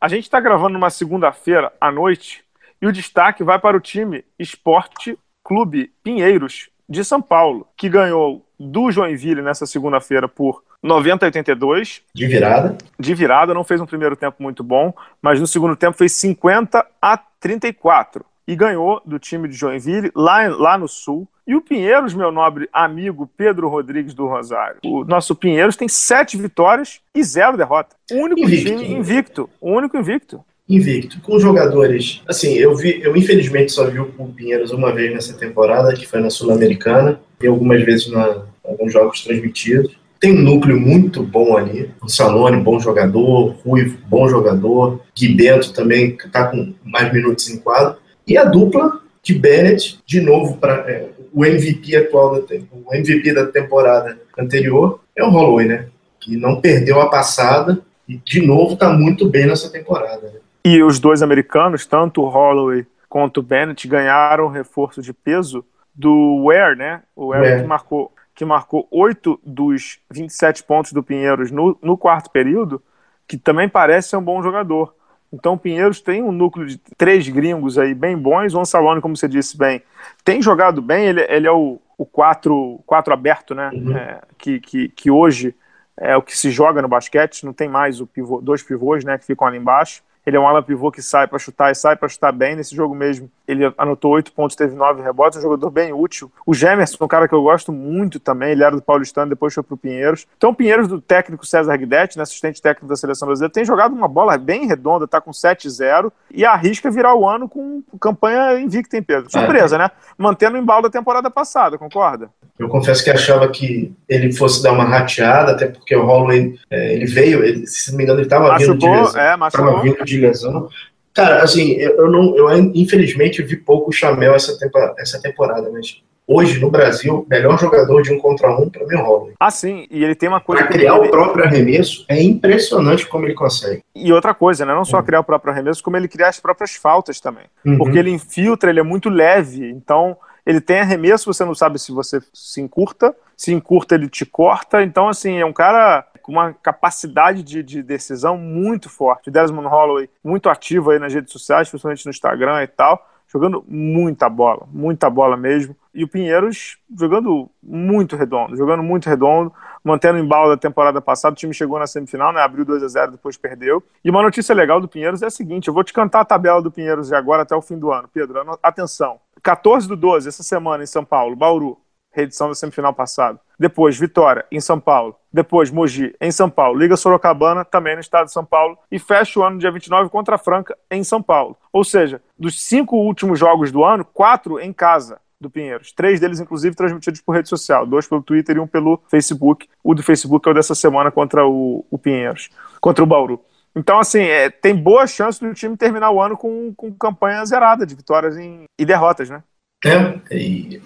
A gente está gravando numa segunda-feira à noite e o destaque vai para o time Esporte Clube Pinheiros de São Paulo, que ganhou do Joinville nessa segunda-feira por 90 a 82, De virada. de virada, não fez um primeiro tempo muito bom, mas no segundo tempo fez 50 a 34 e ganhou do time de Joinville lá, lá no sul. E o Pinheiros, meu nobre amigo Pedro Rodrigues do Rosário, o nosso Pinheiros tem sete vitórias e zero derrota. O único Invicto. time invicto, o único invicto. Invicto. Com jogadores. Assim, eu vi, eu infelizmente só vi o Pinheiros uma vez nessa temporada, que foi na Sul-Americana, e algumas vezes na alguns jogos transmitidos. Tem um núcleo muito bom ali. O Salone, bom jogador. Ruivo, bom jogador. Gui Bento também está com mais minutos em quadro. E a dupla de Bennett, de novo, para o MVP atual, da, o MVP da temporada anterior, é o Holloway, né? Que não perdeu a passada e, de novo, está muito bem nessa temporada. Né? E os dois americanos, tanto o Holloway quanto o Bennett, ganharam reforço de peso do Ware, né? O Ware Ware. que marcou que marcou 8 dos 27 pontos do Pinheiros no, no quarto período, que também parece ser um bom jogador. Então o Pinheiros tem um núcleo de três gringos aí bem bons. O Ansalone, como você disse bem, tem jogado bem. Ele, ele é o, o quatro, quatro aberto, né? Uhum. É, que, que, que hoje é o que se joga no basquete. Não tem mais o pivô, dois pivôs, né? Que ficam ali embaixo. Ele é um ala pivô que sai para chutar e sai para chutar bem. Nesse jogo mesmo, ele anotou oito pontos, teve nove rebotes, um jogador bem útil. O Gemerson, um cara que eu gosto muito também, ele era do Paulistano, depois foi pro Pinheiros. Então, o Pinheiros, do técnico César Guidetti, né, assistente técnico da seleção brasileira, tem jogado uma bola bem redonda, tá com 7-0 e arrisca virar o ano com campanha invicta, hein, Pedro? Surpresa, né? Mantendo o embalo da temporada passada, concorda? Eu confesso que achava que ele fosse dar uma rateada, até porque o Holloway, é, ele veio, ele, se não me engano, ele estava vindo de lesão. é, Tava machucou. vindo de lesão. Cara, assim, eu, não, eu infelizmente vi pouco o Chamel essa, tempa- essa temporada, mas hoje no Brasil, melhor jogador de um contra um para mim é o Holloway. Ah, sim, e ele tem uma coisa. Para criar ele- o próprio arremesso, é impressionante como ele consegue. E outra coisa, né? Não só Uhum. criar o próprio arremesso, como ele cria as próprias faltas também. Uhum. Porque ele infiltra, ele é muito leve. Então, ele tem arremesso, você não sabe se você se encurta. Se encurta, ele te corta. Então, assim, é um cara com uma capacidade de, de decisão muito forte. Desmond Holloway, muito ativo aí nas redes sociais, principalmente no Instagram e tal. Jogando muita bola, muita bola mesmo. E o Pinheiros jogando muito redondo, jogando muito redondo, mantendo o embalo da temporada passada. O time chegou na semifinal, né? Abriu 2 a 0 depois perdeu. E uma notícia legal do Pinheiros é a seguinte: eu vou te cantar a tabela do Pinheiros de agora até o fim do ano. Pedro, atenção. 14 do 12, essa semana em São Paulo, Bauru, reedição da semifinal passada. Depois, Vitória, em São Paulo. Depois, Mogi, em São Paulo. Liga Sorocabana, também no estado de São Paulo. E fecha o ano dia 29 contra a Franca, em São Paulo. Ou seja, dos cinco últimos jogos do ano, quatro em casa do Pinheiros. Três deles, inclusive, transmitidos por rede social. Dois pelo Twitter e um pelo Facebook. O do Facebook é o dessa semana contra o, o Pinheiros, contra o Bauru. Então, assim, é, tem boa chance do time terminar o ano com, com campanha zerada de vitórias em- e derrotas, né? É, e,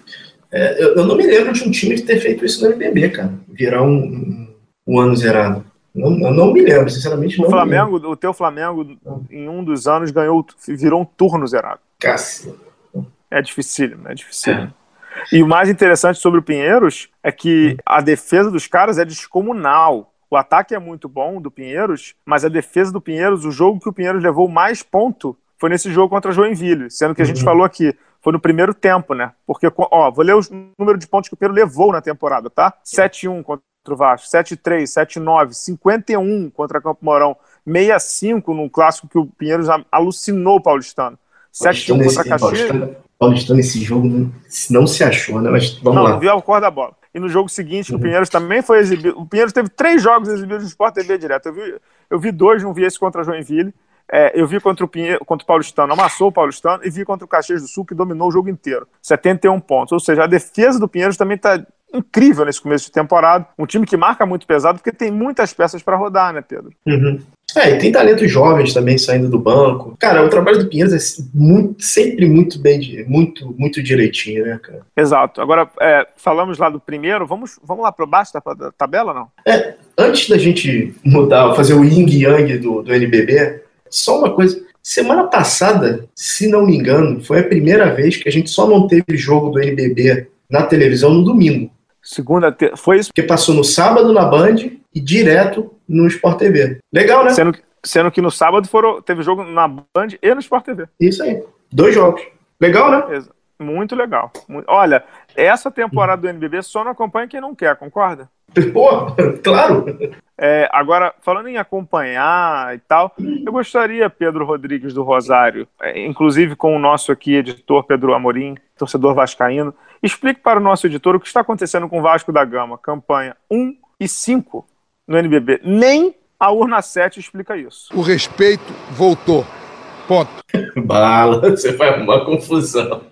é, eu, eu não me lembro de um time ter feito isso no NBB, cara. Virar um, um, um ano zerado. Não, eu não me lembro, sinceramente. O. Flamengo, o teu Flamengo, em um dos anos, ganhou, virou um turno zerado. Cacete. É dificílimo, é dificílimo. E o mais interessante sobre o Pinheiros é que a defesa dos caras é descomunal. O ataque é muito bom do Pinheiros, mas a defesa do Pinheiros, o jogo que o Pinheiros levou mais ponto foi nesse jogo contra Joinville, sendo que a gente Uhum. falou aqui, foi no primeiro tempo, né? Porque, ó, vou ler o número de pontos que o Pinheiro levou na temporada, tá? 7-1 contra o Vasco, 7-3, 7-9, 51 contra Campo Mourão, 65 num clássico que o Pinheiro já alucinou o Paulistano. 7-1 contra Caxias. Paulistano, esse jogo não se achou, né? Mas vamos não, lá. Não, viu a cor da bola. E no jogo seguinte, uhum. o Pinheiros também foi exibido. O Pinheiros teve três jogos exibidos no Sport TV direto. Eu vi, eu vi dois, não vi esse contra Joinville. É, eu vi contra o, Pinheiro, contra o Paulistano, amassou o Paulistano, e vi contra o Caxias do Sul, que dominou o jogo inteiro. 71 pontos. Ou seja, a defesa do Pinheiros também está incrível nesse começo de temporada. Um time que marca muito pesado, porque tem muitas peças para rodar, né, Pedro? Uhum. É, e tem talentos jovens também saindo do banco. Cara, o trabalho do Pinheiros é muito, sempre muito bem, muito, muito direitinho, né, cara? Exato. Agora, é, falamos lá do primeiro, vamos, vamos lá para baixo da, da tabela, não? É, antes da gente mudar, fazer o yin yang do, do NBB, só uma coisa. Semana passada, se não me engano, foi a primeira vez que a gente só não teve jogo do NBB na televisão no domingo. Segunda, te... foi isso? Porque passou no sábado na Band e direto no Sport TV. Legal, né? Sendo, sendo que no sábado foram, teve jogo na Band e no Sport TV. Isso aí. Dois jogos. Legal, né? Muito legal. Olha, essa temporada do NBB só não acompanha quem não quer, concorda? Pô, claro. É, agora, falando em acompanhar e tal, eu gostaria, Pedro Rodrigues do Rosário, é, inclusive com o nosso aqui editor Pedro Amorim, torcedor vascaíno, explique para o nosso editor o que está acontecendo com o Vasco da Gama, campanha 1 e 5 no NBB. Nem a urna 7 explica isso. O respeito voltou. Ponto. Bala, você vai arrumar confusão.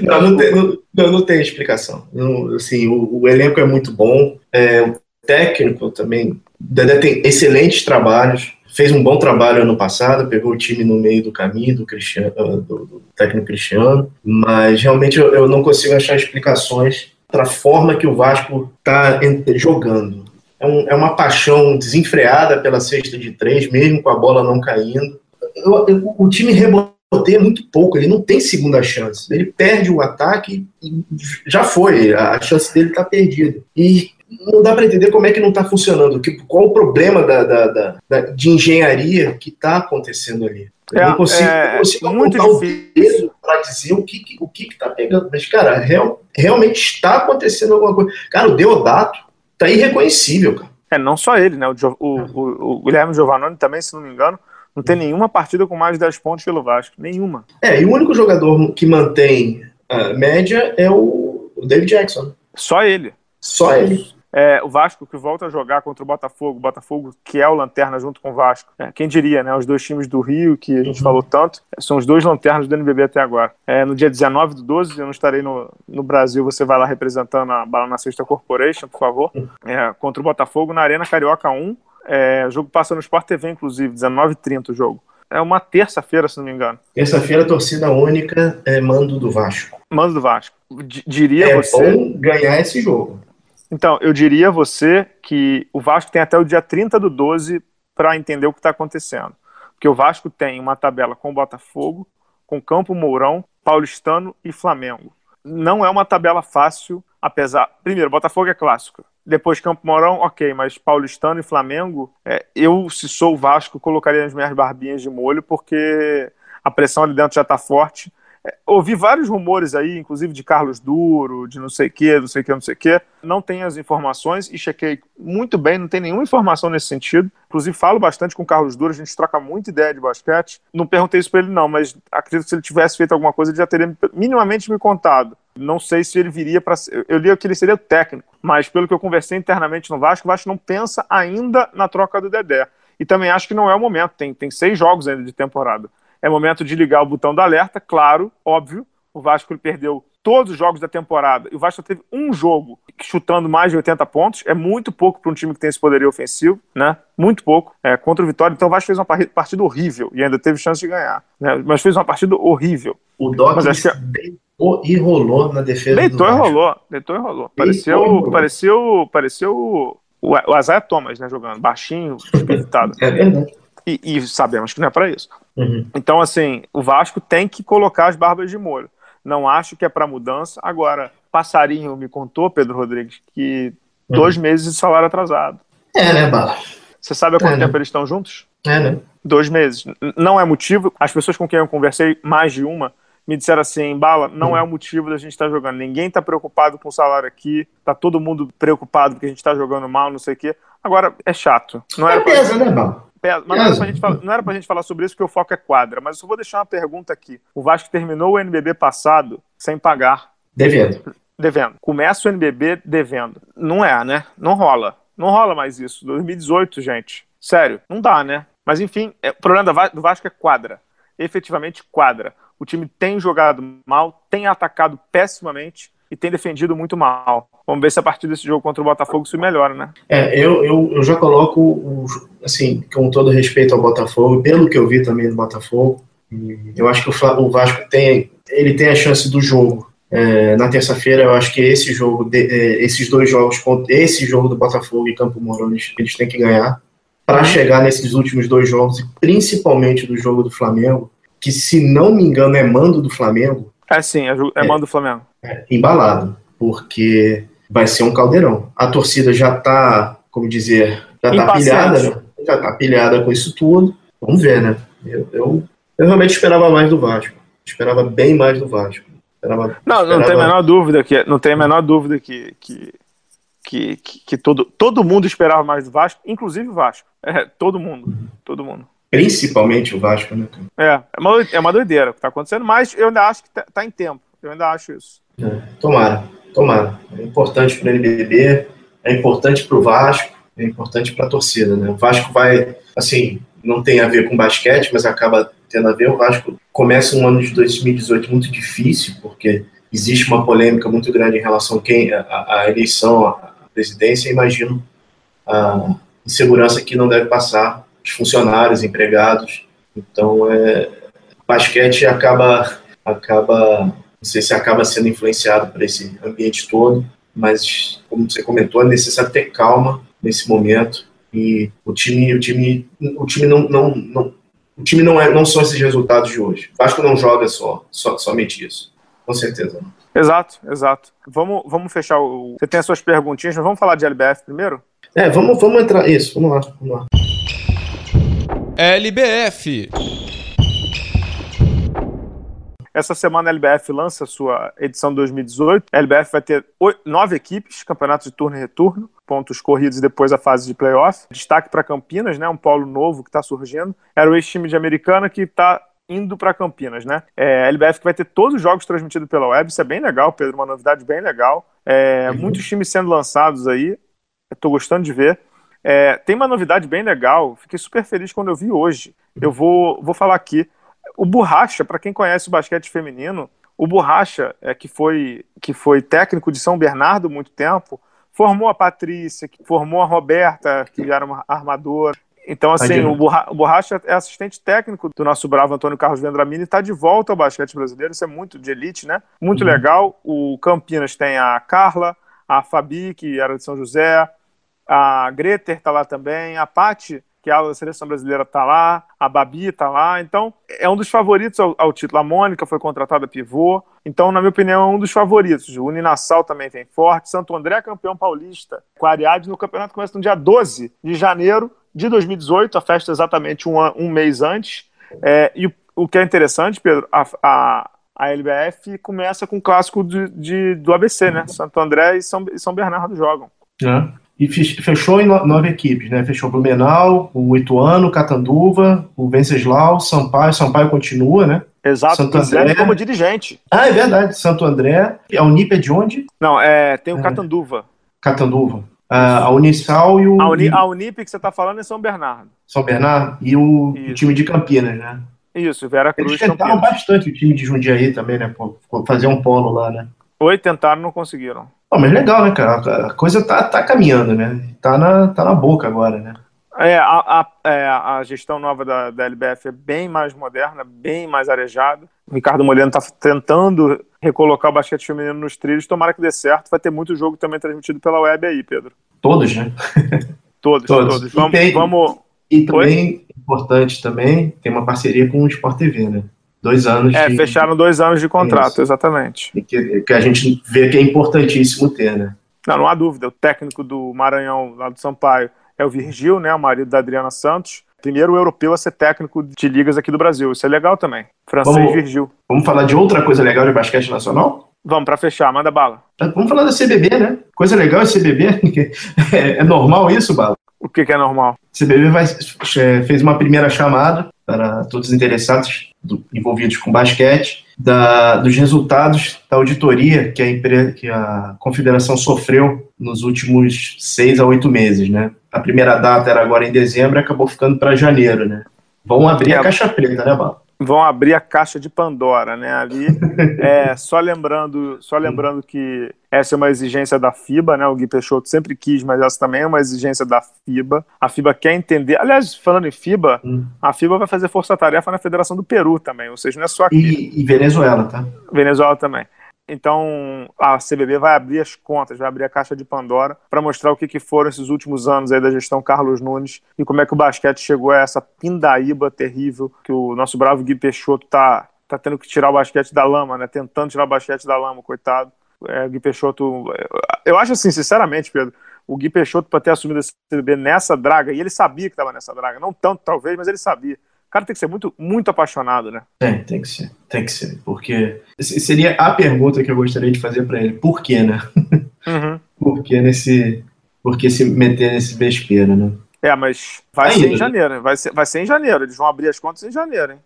Não, não tem, não, não tem explicação. Não, assim, o, o, elenco é muito bom, é, o técnico também. O Dedé tem excelentes trabalhos, fez um bom trabalho ano passado, pegou o time no meio do caminho do, Cristiano, ah, do, técnico Cristiano, mas realmente eu, eu não consigo achar explicações para a forma que o Vasco está jogando. É, um, é, uma paixão desenfreada pela cesta de três, mesmo com a bola não caindo eu, eu, o time reboteia muito pouco, ele não tem segunda chance. Ele perde o ataque e já foi, a chance dele está perdida. E não dá para entender como é que não está funcionando, que, qual o problema da, da, da de engenharia que está acontecendo ali. Eu é, não consigo, é, não consigo muito difícil para dizer o que o que está pegando. Mas, cara, real, realmente está acontecendo alguma coisa. Cara, o Deodato tá irreconhecível, cara. É, não só ele, né? O, o, o, o Guilherme Giovannone também, se não me engano, não tem nenhuma partida com mais de 10 pontos pelo Vasco. Nenhuma. É, e o único jogador que mantém a média é o David Jackson. Só ele. Só ele. É, o Vasco que volta a jogar contra o Botafogo, o Botafogo que é o lanterna junto com o Vasco. É, quem diria, né? Os dois times do Rio, que a gente uhum. falou tanto, são os dois lanternas do NBB até agora. É, no dia 19 do 12, eu não estarei no, no Brasil, você vai lá representando a Bala na Sexta Corporation, por favor. É, contra o Botafogo na Arena Carioca 1. É, o jogo passa no Sport TV, inclusive, 19h30 o jogo. É uma terça-feira, se não me engano. Terça-feira, torcida única, é mando do Vasco. Mando do Vasco. D diria é você. É bom ganhar esse jogo. Então, eu diria você que o Vasco tem até o dia 30 do 12 para entender o que está acontecendo. Porque o Vasco tem uma tabela com Botafogo, com Campo Mourão, Paulistano e Flamengo. Não é uma tabela fácil, apesar. Primeiro, Botafogo é clássico. Depois Campo Mourão, ok, mas Paulistano e Flamengo, é, eu, se sou o Vasco, colocaria as minhas barbinhas de molho, porque a pressão ali dentro já está forte. Ouvi vários rumores aí, inclusive de Carlos Duro, de não sei o que, não sei o que, não sei o que. Não tenho as informações e chequei muito bem, não tem nenhuma informação nesse sentido. Inclusive, falo bastante com o Carlos Duro, a gente troca muita ideia de basquete. Não perguntei isso para ele, não, mas acredito que se ele tivesse feito alguma coisa, ele já teria minimamente me contado. Não sei se ele viria para. Eu li que ele seria técnico, mas pelo que eu conversei internamente no Vasco, o Vasco não pensa ainda na troca do Dedé. E também acho que não é o momento, tem, tem seis jogos ainda de temporada. É momento de ligar o botão da alerta, claro, óbvio. O Vasco perdeu todos os jogos da temporada e o Vasco teve um jogo chutando mais de 80 pontos. É muito pouco para um time que tem esse poderio ofensivo, né? Muito pouco. É, contra o Vitória, então o Vasco fez uma partida horrível e ainda teve chance de ganhar. Né? Mas fez uma partida horrível. O Doc que... deitou e rolou na defesa deitou do Vasco. e rolou, deitou e rolou. Pareceu, pareceu, pareceu o, o Azaia Thomas, né, jogando, baixinho, espiritado. é verdade. E, e, sabemos que não é para isso. Uhum. Então, assim, o Vasco tem que colocar as barbas de molho. Não acho que é para mudança. Agora, Passarinho me contou, Pedro Rodrigues, que uhum. dois meses de salário atrasado. É, né, Bala? Você sabe há quanto é, tempo né? eles estão juntos? É, né? Dois meses. Não é motivo. As pessoas com quem eu conversei, mais de uma, me disseram assim, Bala, não é o motivo da gente estar tá jogando. Ninguém está preocupado com o salário aqui, tá todo mundo preocupado porque a gente está jogando mal, não sei o quê. Agora, é chato. Não era é pesa, pra... né, Bala? Mas não era, pra gente falar, não era pra gente falar sobre isso, porque o foco é quadra. Mas eu só vou deixar uma pergunta aqui. O Vasco terminou o NBB passado sem pagar. Devendo. Devendo. Começa o NBB devendo. Não é, né? Não rola. Não rola mais isso. 2018, gente. Sério, não dá, né? Mas enfim, é, o problema do Vasco é quadra. Efetivamente quadra. O time tem jogado mal, tem atacado pessimamente e tem defendido muito mal. Vamos ver se a partir desse jogo contra o Botafogo isso melhora, né? É, eu, eu, eu já coloco, assim, com todo respeito ao Botafogo, pelo que eu vi também do Botafogo, eu acho que o Vasco tem, ele tem a chance do jogo. É, na terça-feira, eu acho que esse jogo, de, é, esses dois jogos, esse jogo do Botafogo e Campo Mourão, eles, eles têm que ganhar para chegar nesses últimos dois jogos, e principalmente do jogo do Flamengo, que se não me engano é mando do Flamengo. É sim, é, é mando do Flamengo. É, embalado, porque vai ser um caldeirão. A torcida já está, como dizer, já está pilhada, né? já está pilhada com isso tudo. Vamos ver, né? Eu, eu, eu, realmente esperava mais do Vasco. Esperava bem mais do Vasco. Esperava, não, esperava... não tem a menor dúvida que não tem a menor dúvida que, que, que, que, que todo, todo mundo esperava mais do Vasco, inclusive o Vasco. É, todo mundo, todo mundo. Principalmente o Vasco, né? É, é uma, é uma doideira o que está acontecendo, mas eu ainda acho que está tá em tempo. Eu ainda acho isso. É, tomara, tomara. É importante para o NBB, é importante para o Vasco, é importante para a torcida, né? O Vasco vai, assim, não tem a ver com basquete, mas acaba tendo a ver. O Vasco começa um ano de 2018 muito difícil, porque existe uma polêmica muito grande em relação a quem a, a eleição à presidência. Imagino a insegurança que não deve passar os funcionários, empregados. Então, é, basquete acaba acaba não sei se acaba sendo influenciado por esse ambiente todo, mas como você comentou, é necessário ter calma nesse momento e o time, o time, o time não, não, não o time não é, não são esses resultados de hoje. O Vasco não joga só, só somente isso, com certeza. Exato, exato. Vamos, vamos fechar o. Você tem as suas perguntinhas, mas vamos falar de LBF primeiro? É, vamos, vamos entrar. Isso, vamos lá, vamos lá. LBF. Essa semana a LBF lança a sua edição 2018. A LBF vai ter oito, nove equipes, campeonatos de turno e retorno, pontos corridos e depois a fase de playoff. Destaque para Campinas, né, um polo novo que está surgindo. Era o ex-time de Americana que está indo para Campinas, né? É, a LBF que vai ter todos os jogos transmitidos pela web, isso é bem legal, Pedro, uma novidade bem legal. É, uhum. Muitos times sendo lançados aí, estou gostando de ver. É, tem uma novidade bem legal, fiquei super feliz quando eu vi hoje. Eu vou, vou falar aqui. O Borracha, para quem conhece o basquete feminino, o Borracha, é, que, foi, que foi técnico de São Bernardo muito tempo, formou a Patrícia, formou a Roberta, que era uma armadora. Então, assim, o, Borra, o Borracha é assistente técnico do nosso bravo Antônio Carlos Vendramini e está de volta ao basquete brasileiro. Isso é muito de elite, né? Muito uhum. legal. O Campinas tem a Carla, a Fabi, que era de São José, a Greter está lá também, a Pati que a seleção brasileira está lá, a Babi está lá, então é um dos favoritos ao, ao, título. A Mônica foi contratada pivô, então, na minha opinião, é um dos favoritos. O Uninassal também vem forte, Santo André campeão paulista, com a Ariadne no campeonato começa no dia 12 de janeiro de 2018, a festa exatamente um, um mês antes. É, e o, o, que é interessante, Pedro, a, a, a LBF começa com o clássico de, de, do ABC, né? Santo André e São, e São Bernardo jogam. É e fechou em nove equipes, né? Fechou Blumenau, o Ituano, Catanduva, o Venceslau, Sampaio, Sampaio continua, né? Exato, Santo André como dirigente. Ah, é verdade, Santo André. A Unip é de onde? Não, é, tem o é. Catanduva. Catanduva. Ah, a Unisal e o. A, Uni, a Unip que você está falando é São Bernardo. São Bernardo e o, o time de Campinas, né? Isso, Vera Cruz. Eles tentaram Campinas. bastante o time de Jundiaí também, né? Fazer um polo lá, né? Oi, tentaram, não conseguiram. Oh, mas legal, né, cara? A coisa tá, tá caminhando, né? Tá na, tá na boca agora, né? É, a, a, é, a gestão nova da, da LBF é bem mais moderna, bem mais arejada. O Ricardo Moleno está tentando recolocar o basquete feminino nos trilhos. Tomara que dê certo. Vai ter muito jogo também transmitido pela web aí, Pedro. Todos, né? Todos, todos. todos. Vamos, e, tem, vamos... e também, Oi? importante também, tem uma parceria com o Sport TV, né? Dois anos É, de... fecharam dois anos de contrato, Isso. exatamente. Que, que a gente vê que é importantíssimo ter, né? Não, não há dúvida. O técnico do Maranhão, lá do Sampaio, é o Virgil, né, o marido da Adriana Santos. primeiro europeu a ser técnico de ligas aqui do Brasil. Isso é legal também. Francês Vamos- Virgil. Vamos falar de outra coisa legal de basquete nacional? Vamos, pra fechar, manda bala. Vamos falar da CBB, né? Coisa legal é CBB. É, é normal isso, Bala? O que, que é normal? CBB vai, é, fez uma primeira chamada para todos os interessados do- envolvidos com basquete da- dos resultados da auditoria que a, que a confederação sofreu nos últimos seis a oito meses, né? A primeira data era agora em dezembro e acabou ficando para janeiro, né? Vão abrir É. a caixa preta, né, Bala? Vão abrir a caixa de Pandora, né? Ali, é, só lembrando, só lembrando que essa é uma exigência da FIBA, né? O Gui Peixoto sempre quis, mas essa também é uma exigência da FIBA. A FIBA quer entender. Aliás, falando em FIBA, Hum. a FIBA vai fazer força-tarefa na Federação do Peru também, ou seja, não é só aqui. E, e Venezuela, tá? Venezuela também. Então, a CBB vai abrir as contas, vai abrir a caixa de Pandora para mostrar o que, que foram esses últimos anos aí da gestão Carlos Nunes e como é que o basquete chegou a essa pindaíba terrível que o nosso bravo Gui Peixoto tá, tá tendo que tirar o basquete da lama, né? Tentando tirar o basquete da lama, coitado. É, o Gui Peixoto. Eu acho assim, sinceramente, Pedro, o Gui Peixoto, para ter assumido a CBB nessa draga, e ele sabia que estava nessa draga, não tanto talvez, mas ele sabia. O cara tem que ser muito, muito apaixonado, né? Tem, tem que ser, tem que ser, porque se- seria a pergunta que eu gostaria de fazer para ele. Por quê, né? Uhum. Por que nesse, por que se meter nesse vespeiro, né? É, mas vai Tá ser indo, em né? janeiro, hein? vai ser, vai ser em janeiro. Eles vão abrir as contas em janeiro, hein?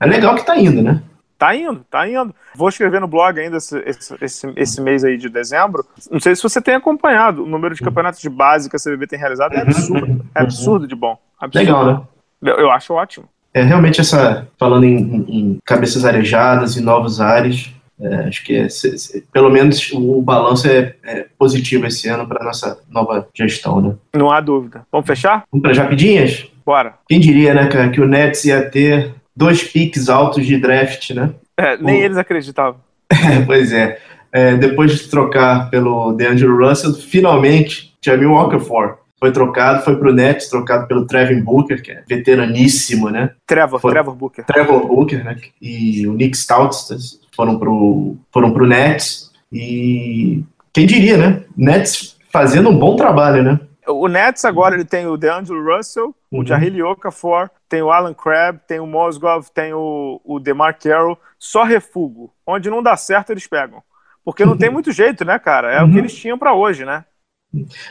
É legal que tá indo, né? Tá indo, tá indo. Vou escrever no blog ainda esse, esse, esse, mês aí de dezembro. Não sei se você tem acompanhado. O número de campeonatos de base que a CBB tem realizado é absurdo. É absurdo de bom. Absurdo. Legal, né? Eu, eu acho ótimo. É realmente essa, falando em, em- em cabeças arejadas e novos ares, é, acho que é, se- se- pelo menos o balanço é, é positivo esse ano para nossa nova gestão, né? Não há dúvida. Vamos fechar? Vamos para as rapidinhas? Bora. Quem diria, né, cara, que o Nets ia ter dois piques altos de draft, né? É, nem O- eles acreditavam. É, pois é. É, depois de trocar pelo DeAngelo Russell, finalmente, Jamil Okafor foi trocado, foi pro Nets, trocado pelo Trevin Booker, que é veteraníssimo, né? Trevor, Foi. Trevor Booker. Trevor Booker, né? E o Nick Stouts foram pro, foram pro Nets. E quem diria, né? Nets fazendo um bom trabalho, né? O Nets agora ele tem o DeAngelo Russell, Uhum. o Jahili Okafor, tem o Alan Crabb, tem o Mosgov, tem o, o DeMar Carroll. Só refugo. Onde não dá certo, eles pegam. Porque não tem muito jeito, né, cara? É o Uhum. que eles tinham pra hoje, né?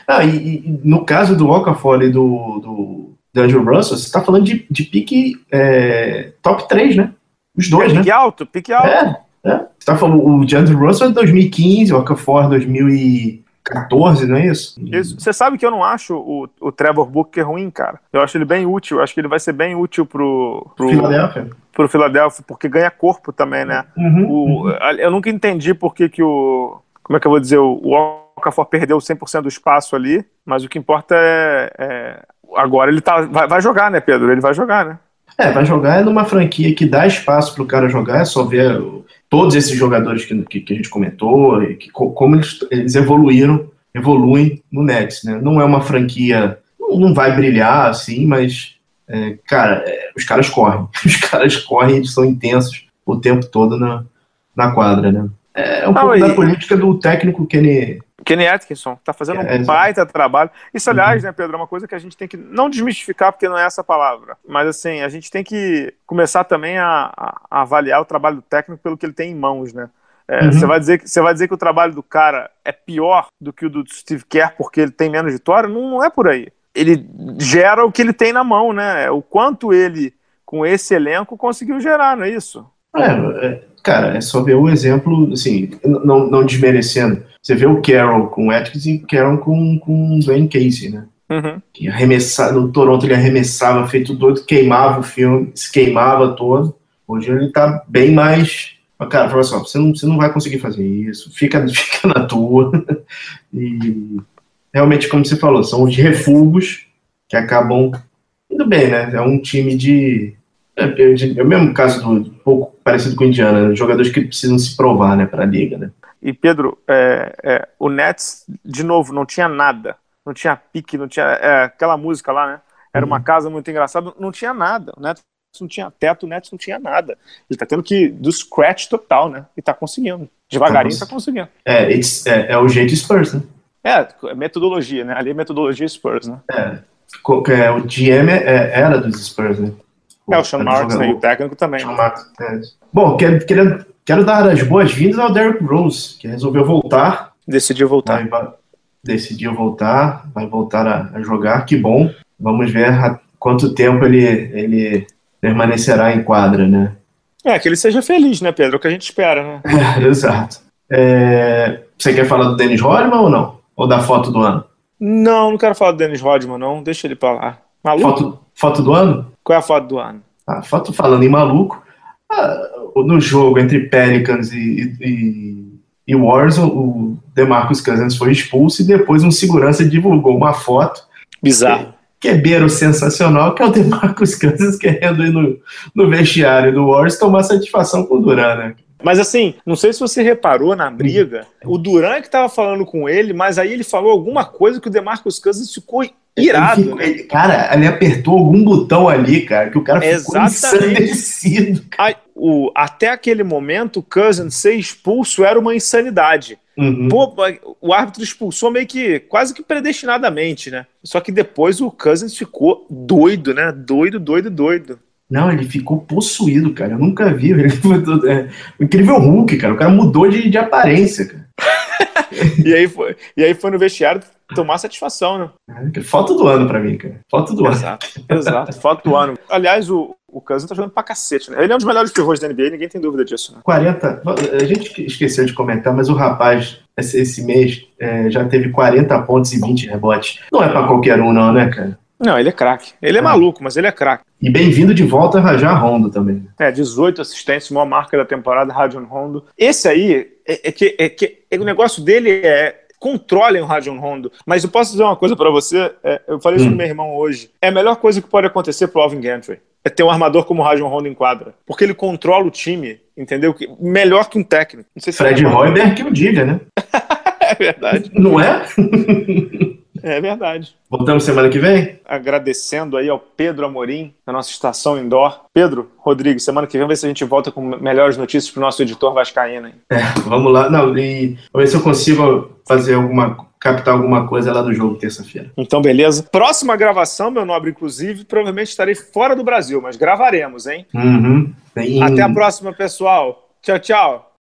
Ah, e, e no caso do Okafor e do, do DeAngelo Russell, você tá falando de, de pique é, top 3, né? Os dois, é, né? pique alto, pique alto. É, é. Você tá falando, o DeAndre Russell é 2015, o Okafor 2014, não é isso? Você sabe que eu não acho o, o Trevor Booker ruim, cara. Eu acho ele bem útil. Eu acho que ele vai ser bem útil pro, pro, Filadélfia. pro Philadelphia, porque ganha corpo também, né? Uhum, O, eu nunca entendi por que, que o. Como é que eu vou dizer? O, o Okafor perdeu 100% do espaço ali, mas o que importa é. é- agora ele tá, vai, vai jogar, né, Pedro? Ele vai jogar, né? É, vai jogar numa franquia que dá espaço pro cara jogar, é só ver todos esses jogadores que, que, que a gente comentou, e que, co- como eles, eles evoluíram, evoluem no Nets, né? Não é uma franquia, não, não vai brilhar assim, mas, é, cara, é, os caras correm, os caras correm, eles são intensos o tempo todo na, na quadra, né? É um Não, pouco e- da política do técnico Kenny, Kenny Atkinson tá fazendo É, um baita trabalho. Isso, aliás, né, Pedro, é uma coisa que a gente tem que não desmistificar, porque não é essa a palavra, mas assim, a gente tem que começar também a, a- a avaliar o trabalho técnico pelo que ele tem em mãos, né? É, Uhum. Você vai, dizer que- você vai dizer que o trabalho do cara é pior do que o do Steve Kerr porque ele tem menos vitória? Não, não é por aí. Ele gera o que ele tem na mão, né? É O quanto ele, com esse elenco, conseguiu gerar, não é isso? É, é, cara, é só ver o exemplo, assim, não, não desmerecendo. Você vê o Carroll com o Atkins e o Carroll com, com o Dwayne Casey, né? Uhum. Que arremessava, no Toronto ele arremessava, feito doido, queimava o filme, se queimava todo. Hoje ele tá bem mais. Mas, Cara, fala só, você não, você não vai conseguir fazer isso, fica, fica na tua. E realmente, como você falou, são os refugos que acabam indo bem, né? É um time de. É, é é o mesmo caso do um pouco parecido com o Indiana, né? jogadores que precisam se provar, né, para a liga, né? E Pedro, é, é, o Nets, de novo, não tinha nada. Não tinha pique, não tinha. é, aquela música lá, né? Era uma casa muito engraçada, não tinha nada. O Nets não tinha teto, o Nets não tinha nada. Ele tá tendo que do scratch total, né? E tá conseguindo. Devagarinho Tá tá conseguindo. É, é, é o jeito Spurs, né? É, metodologia, né? Ali é metodologia Spurs, né? É, é, o GM é, era dos Spurs, né? É, o Sean Marks, né? E o técnico também. Sean Marks, é. Bom, quero, quero, quero dar as boas-vindas ao Derrick Rose, que resolveu voltar. Decidiu voltar. Vai, decidiu voltar, vai voltar a, a, jogar, que bom. Vamos ver a, quanto tempo ele, ele permanecerá em quadra, né? É, que ele seja feliz, né, Pedro? É o que a gente espera, né? É, exato. É, você quer falar do Dennis Rodman ou não? Ou da foto do ano? Não, não quero falar do Dennis Rodman, não. Deixa ele pra lá. Maluco? Foto, foto do ano? Qual é a foto do ano? A foto falando em maluco. Ah, no jogo entre Pelicans e, e, e Warriors, o DeMarcus Cousins foi expulso e depois um segurança divulgou uma foto. Bizarro. Que, que é beiro sensacional, que é o DeMarcus Cousins querendo ir no, no vestiário do Warriors tomar satisfação com o Duran, né? Mas assim, não sei se você reparou na briga, o Duran que estava falando com ele, mas aí ele falou alguma coisa que o DeMarcus Cousins ficou irado, ele ficou, né? Ele, cara, ele apertou algum botão ali, cara, que o cara ficou ensandecido. Aí, o, até aquele momento, o Cousins ser expulso era uma insanidade. Uhum. Pô, o árbitro expulsou meio que, quase que predestinadamente, né? Só que depois o Cousins ficou doido, né? Doido, doido, doido. Não, ele ficou possuído, cara. Eu nunca vi. Ele é, incrível Hulk, cara. O cara mudou de, de aparência, cara. e, aí foi, e aí foi no vestiário tomar satisfação, né? É, foto do ano pra mim, cara. Foto do exato, ano. Exato, foto do ano. Aliás, o, o Cousins tá jogando pra cacete, né? Ele é um dos melhores pivôs da NBA, ninguém tem dúvida disso. Né? 40. A gente esqueceu de comentar, mas o rapaz, esse, esse mês, é, já teve 40 pontos e 20 rebotes. Não é pra qualquer um, não, né, cara? Não, ele é craque. Ele é, é maluco, mas ele é craque. E bem-vindo de volta a Rajar Rondo também. É, 18 assistências, maior marca da temporada, Rajon Rondo. Esse aí, é, é, que, é que é, o negócio dele é controlem o Rajon Rondo. Mas eu posso dizer uma coisa para você, é, eu falei isso hum. com meu irmão hoje. É a melhor coisa que pode acontecer pro Alvin Gantry. É ter um armador como o Rajon Rondo em quadra. Porque ele controla o time, entendeu? Melhor que um técnico. Não sei se Fred Royber que o diga, né? é verdade. Não é? É verdade. Voltamos semana que vem? Agradecendo aí ao Pedro Amorim, da nossa estação indoor. Pedro, Rodrigo, semana que vem vamos ver se a gente volta com melhores notícias para o nosso editor Vascaína. É, vamos lá. Não, e vamos ver se eu consigo fazer alguma captar alguma coisa lá do jogo terça-feira. Então, beleza. Próxima gravação, meu nobre, inclusive, provavelmente estarei fora do Brasil, mas gravaremos, hein? Uhum. Até a próxima, pessoal. Tchau, tchau.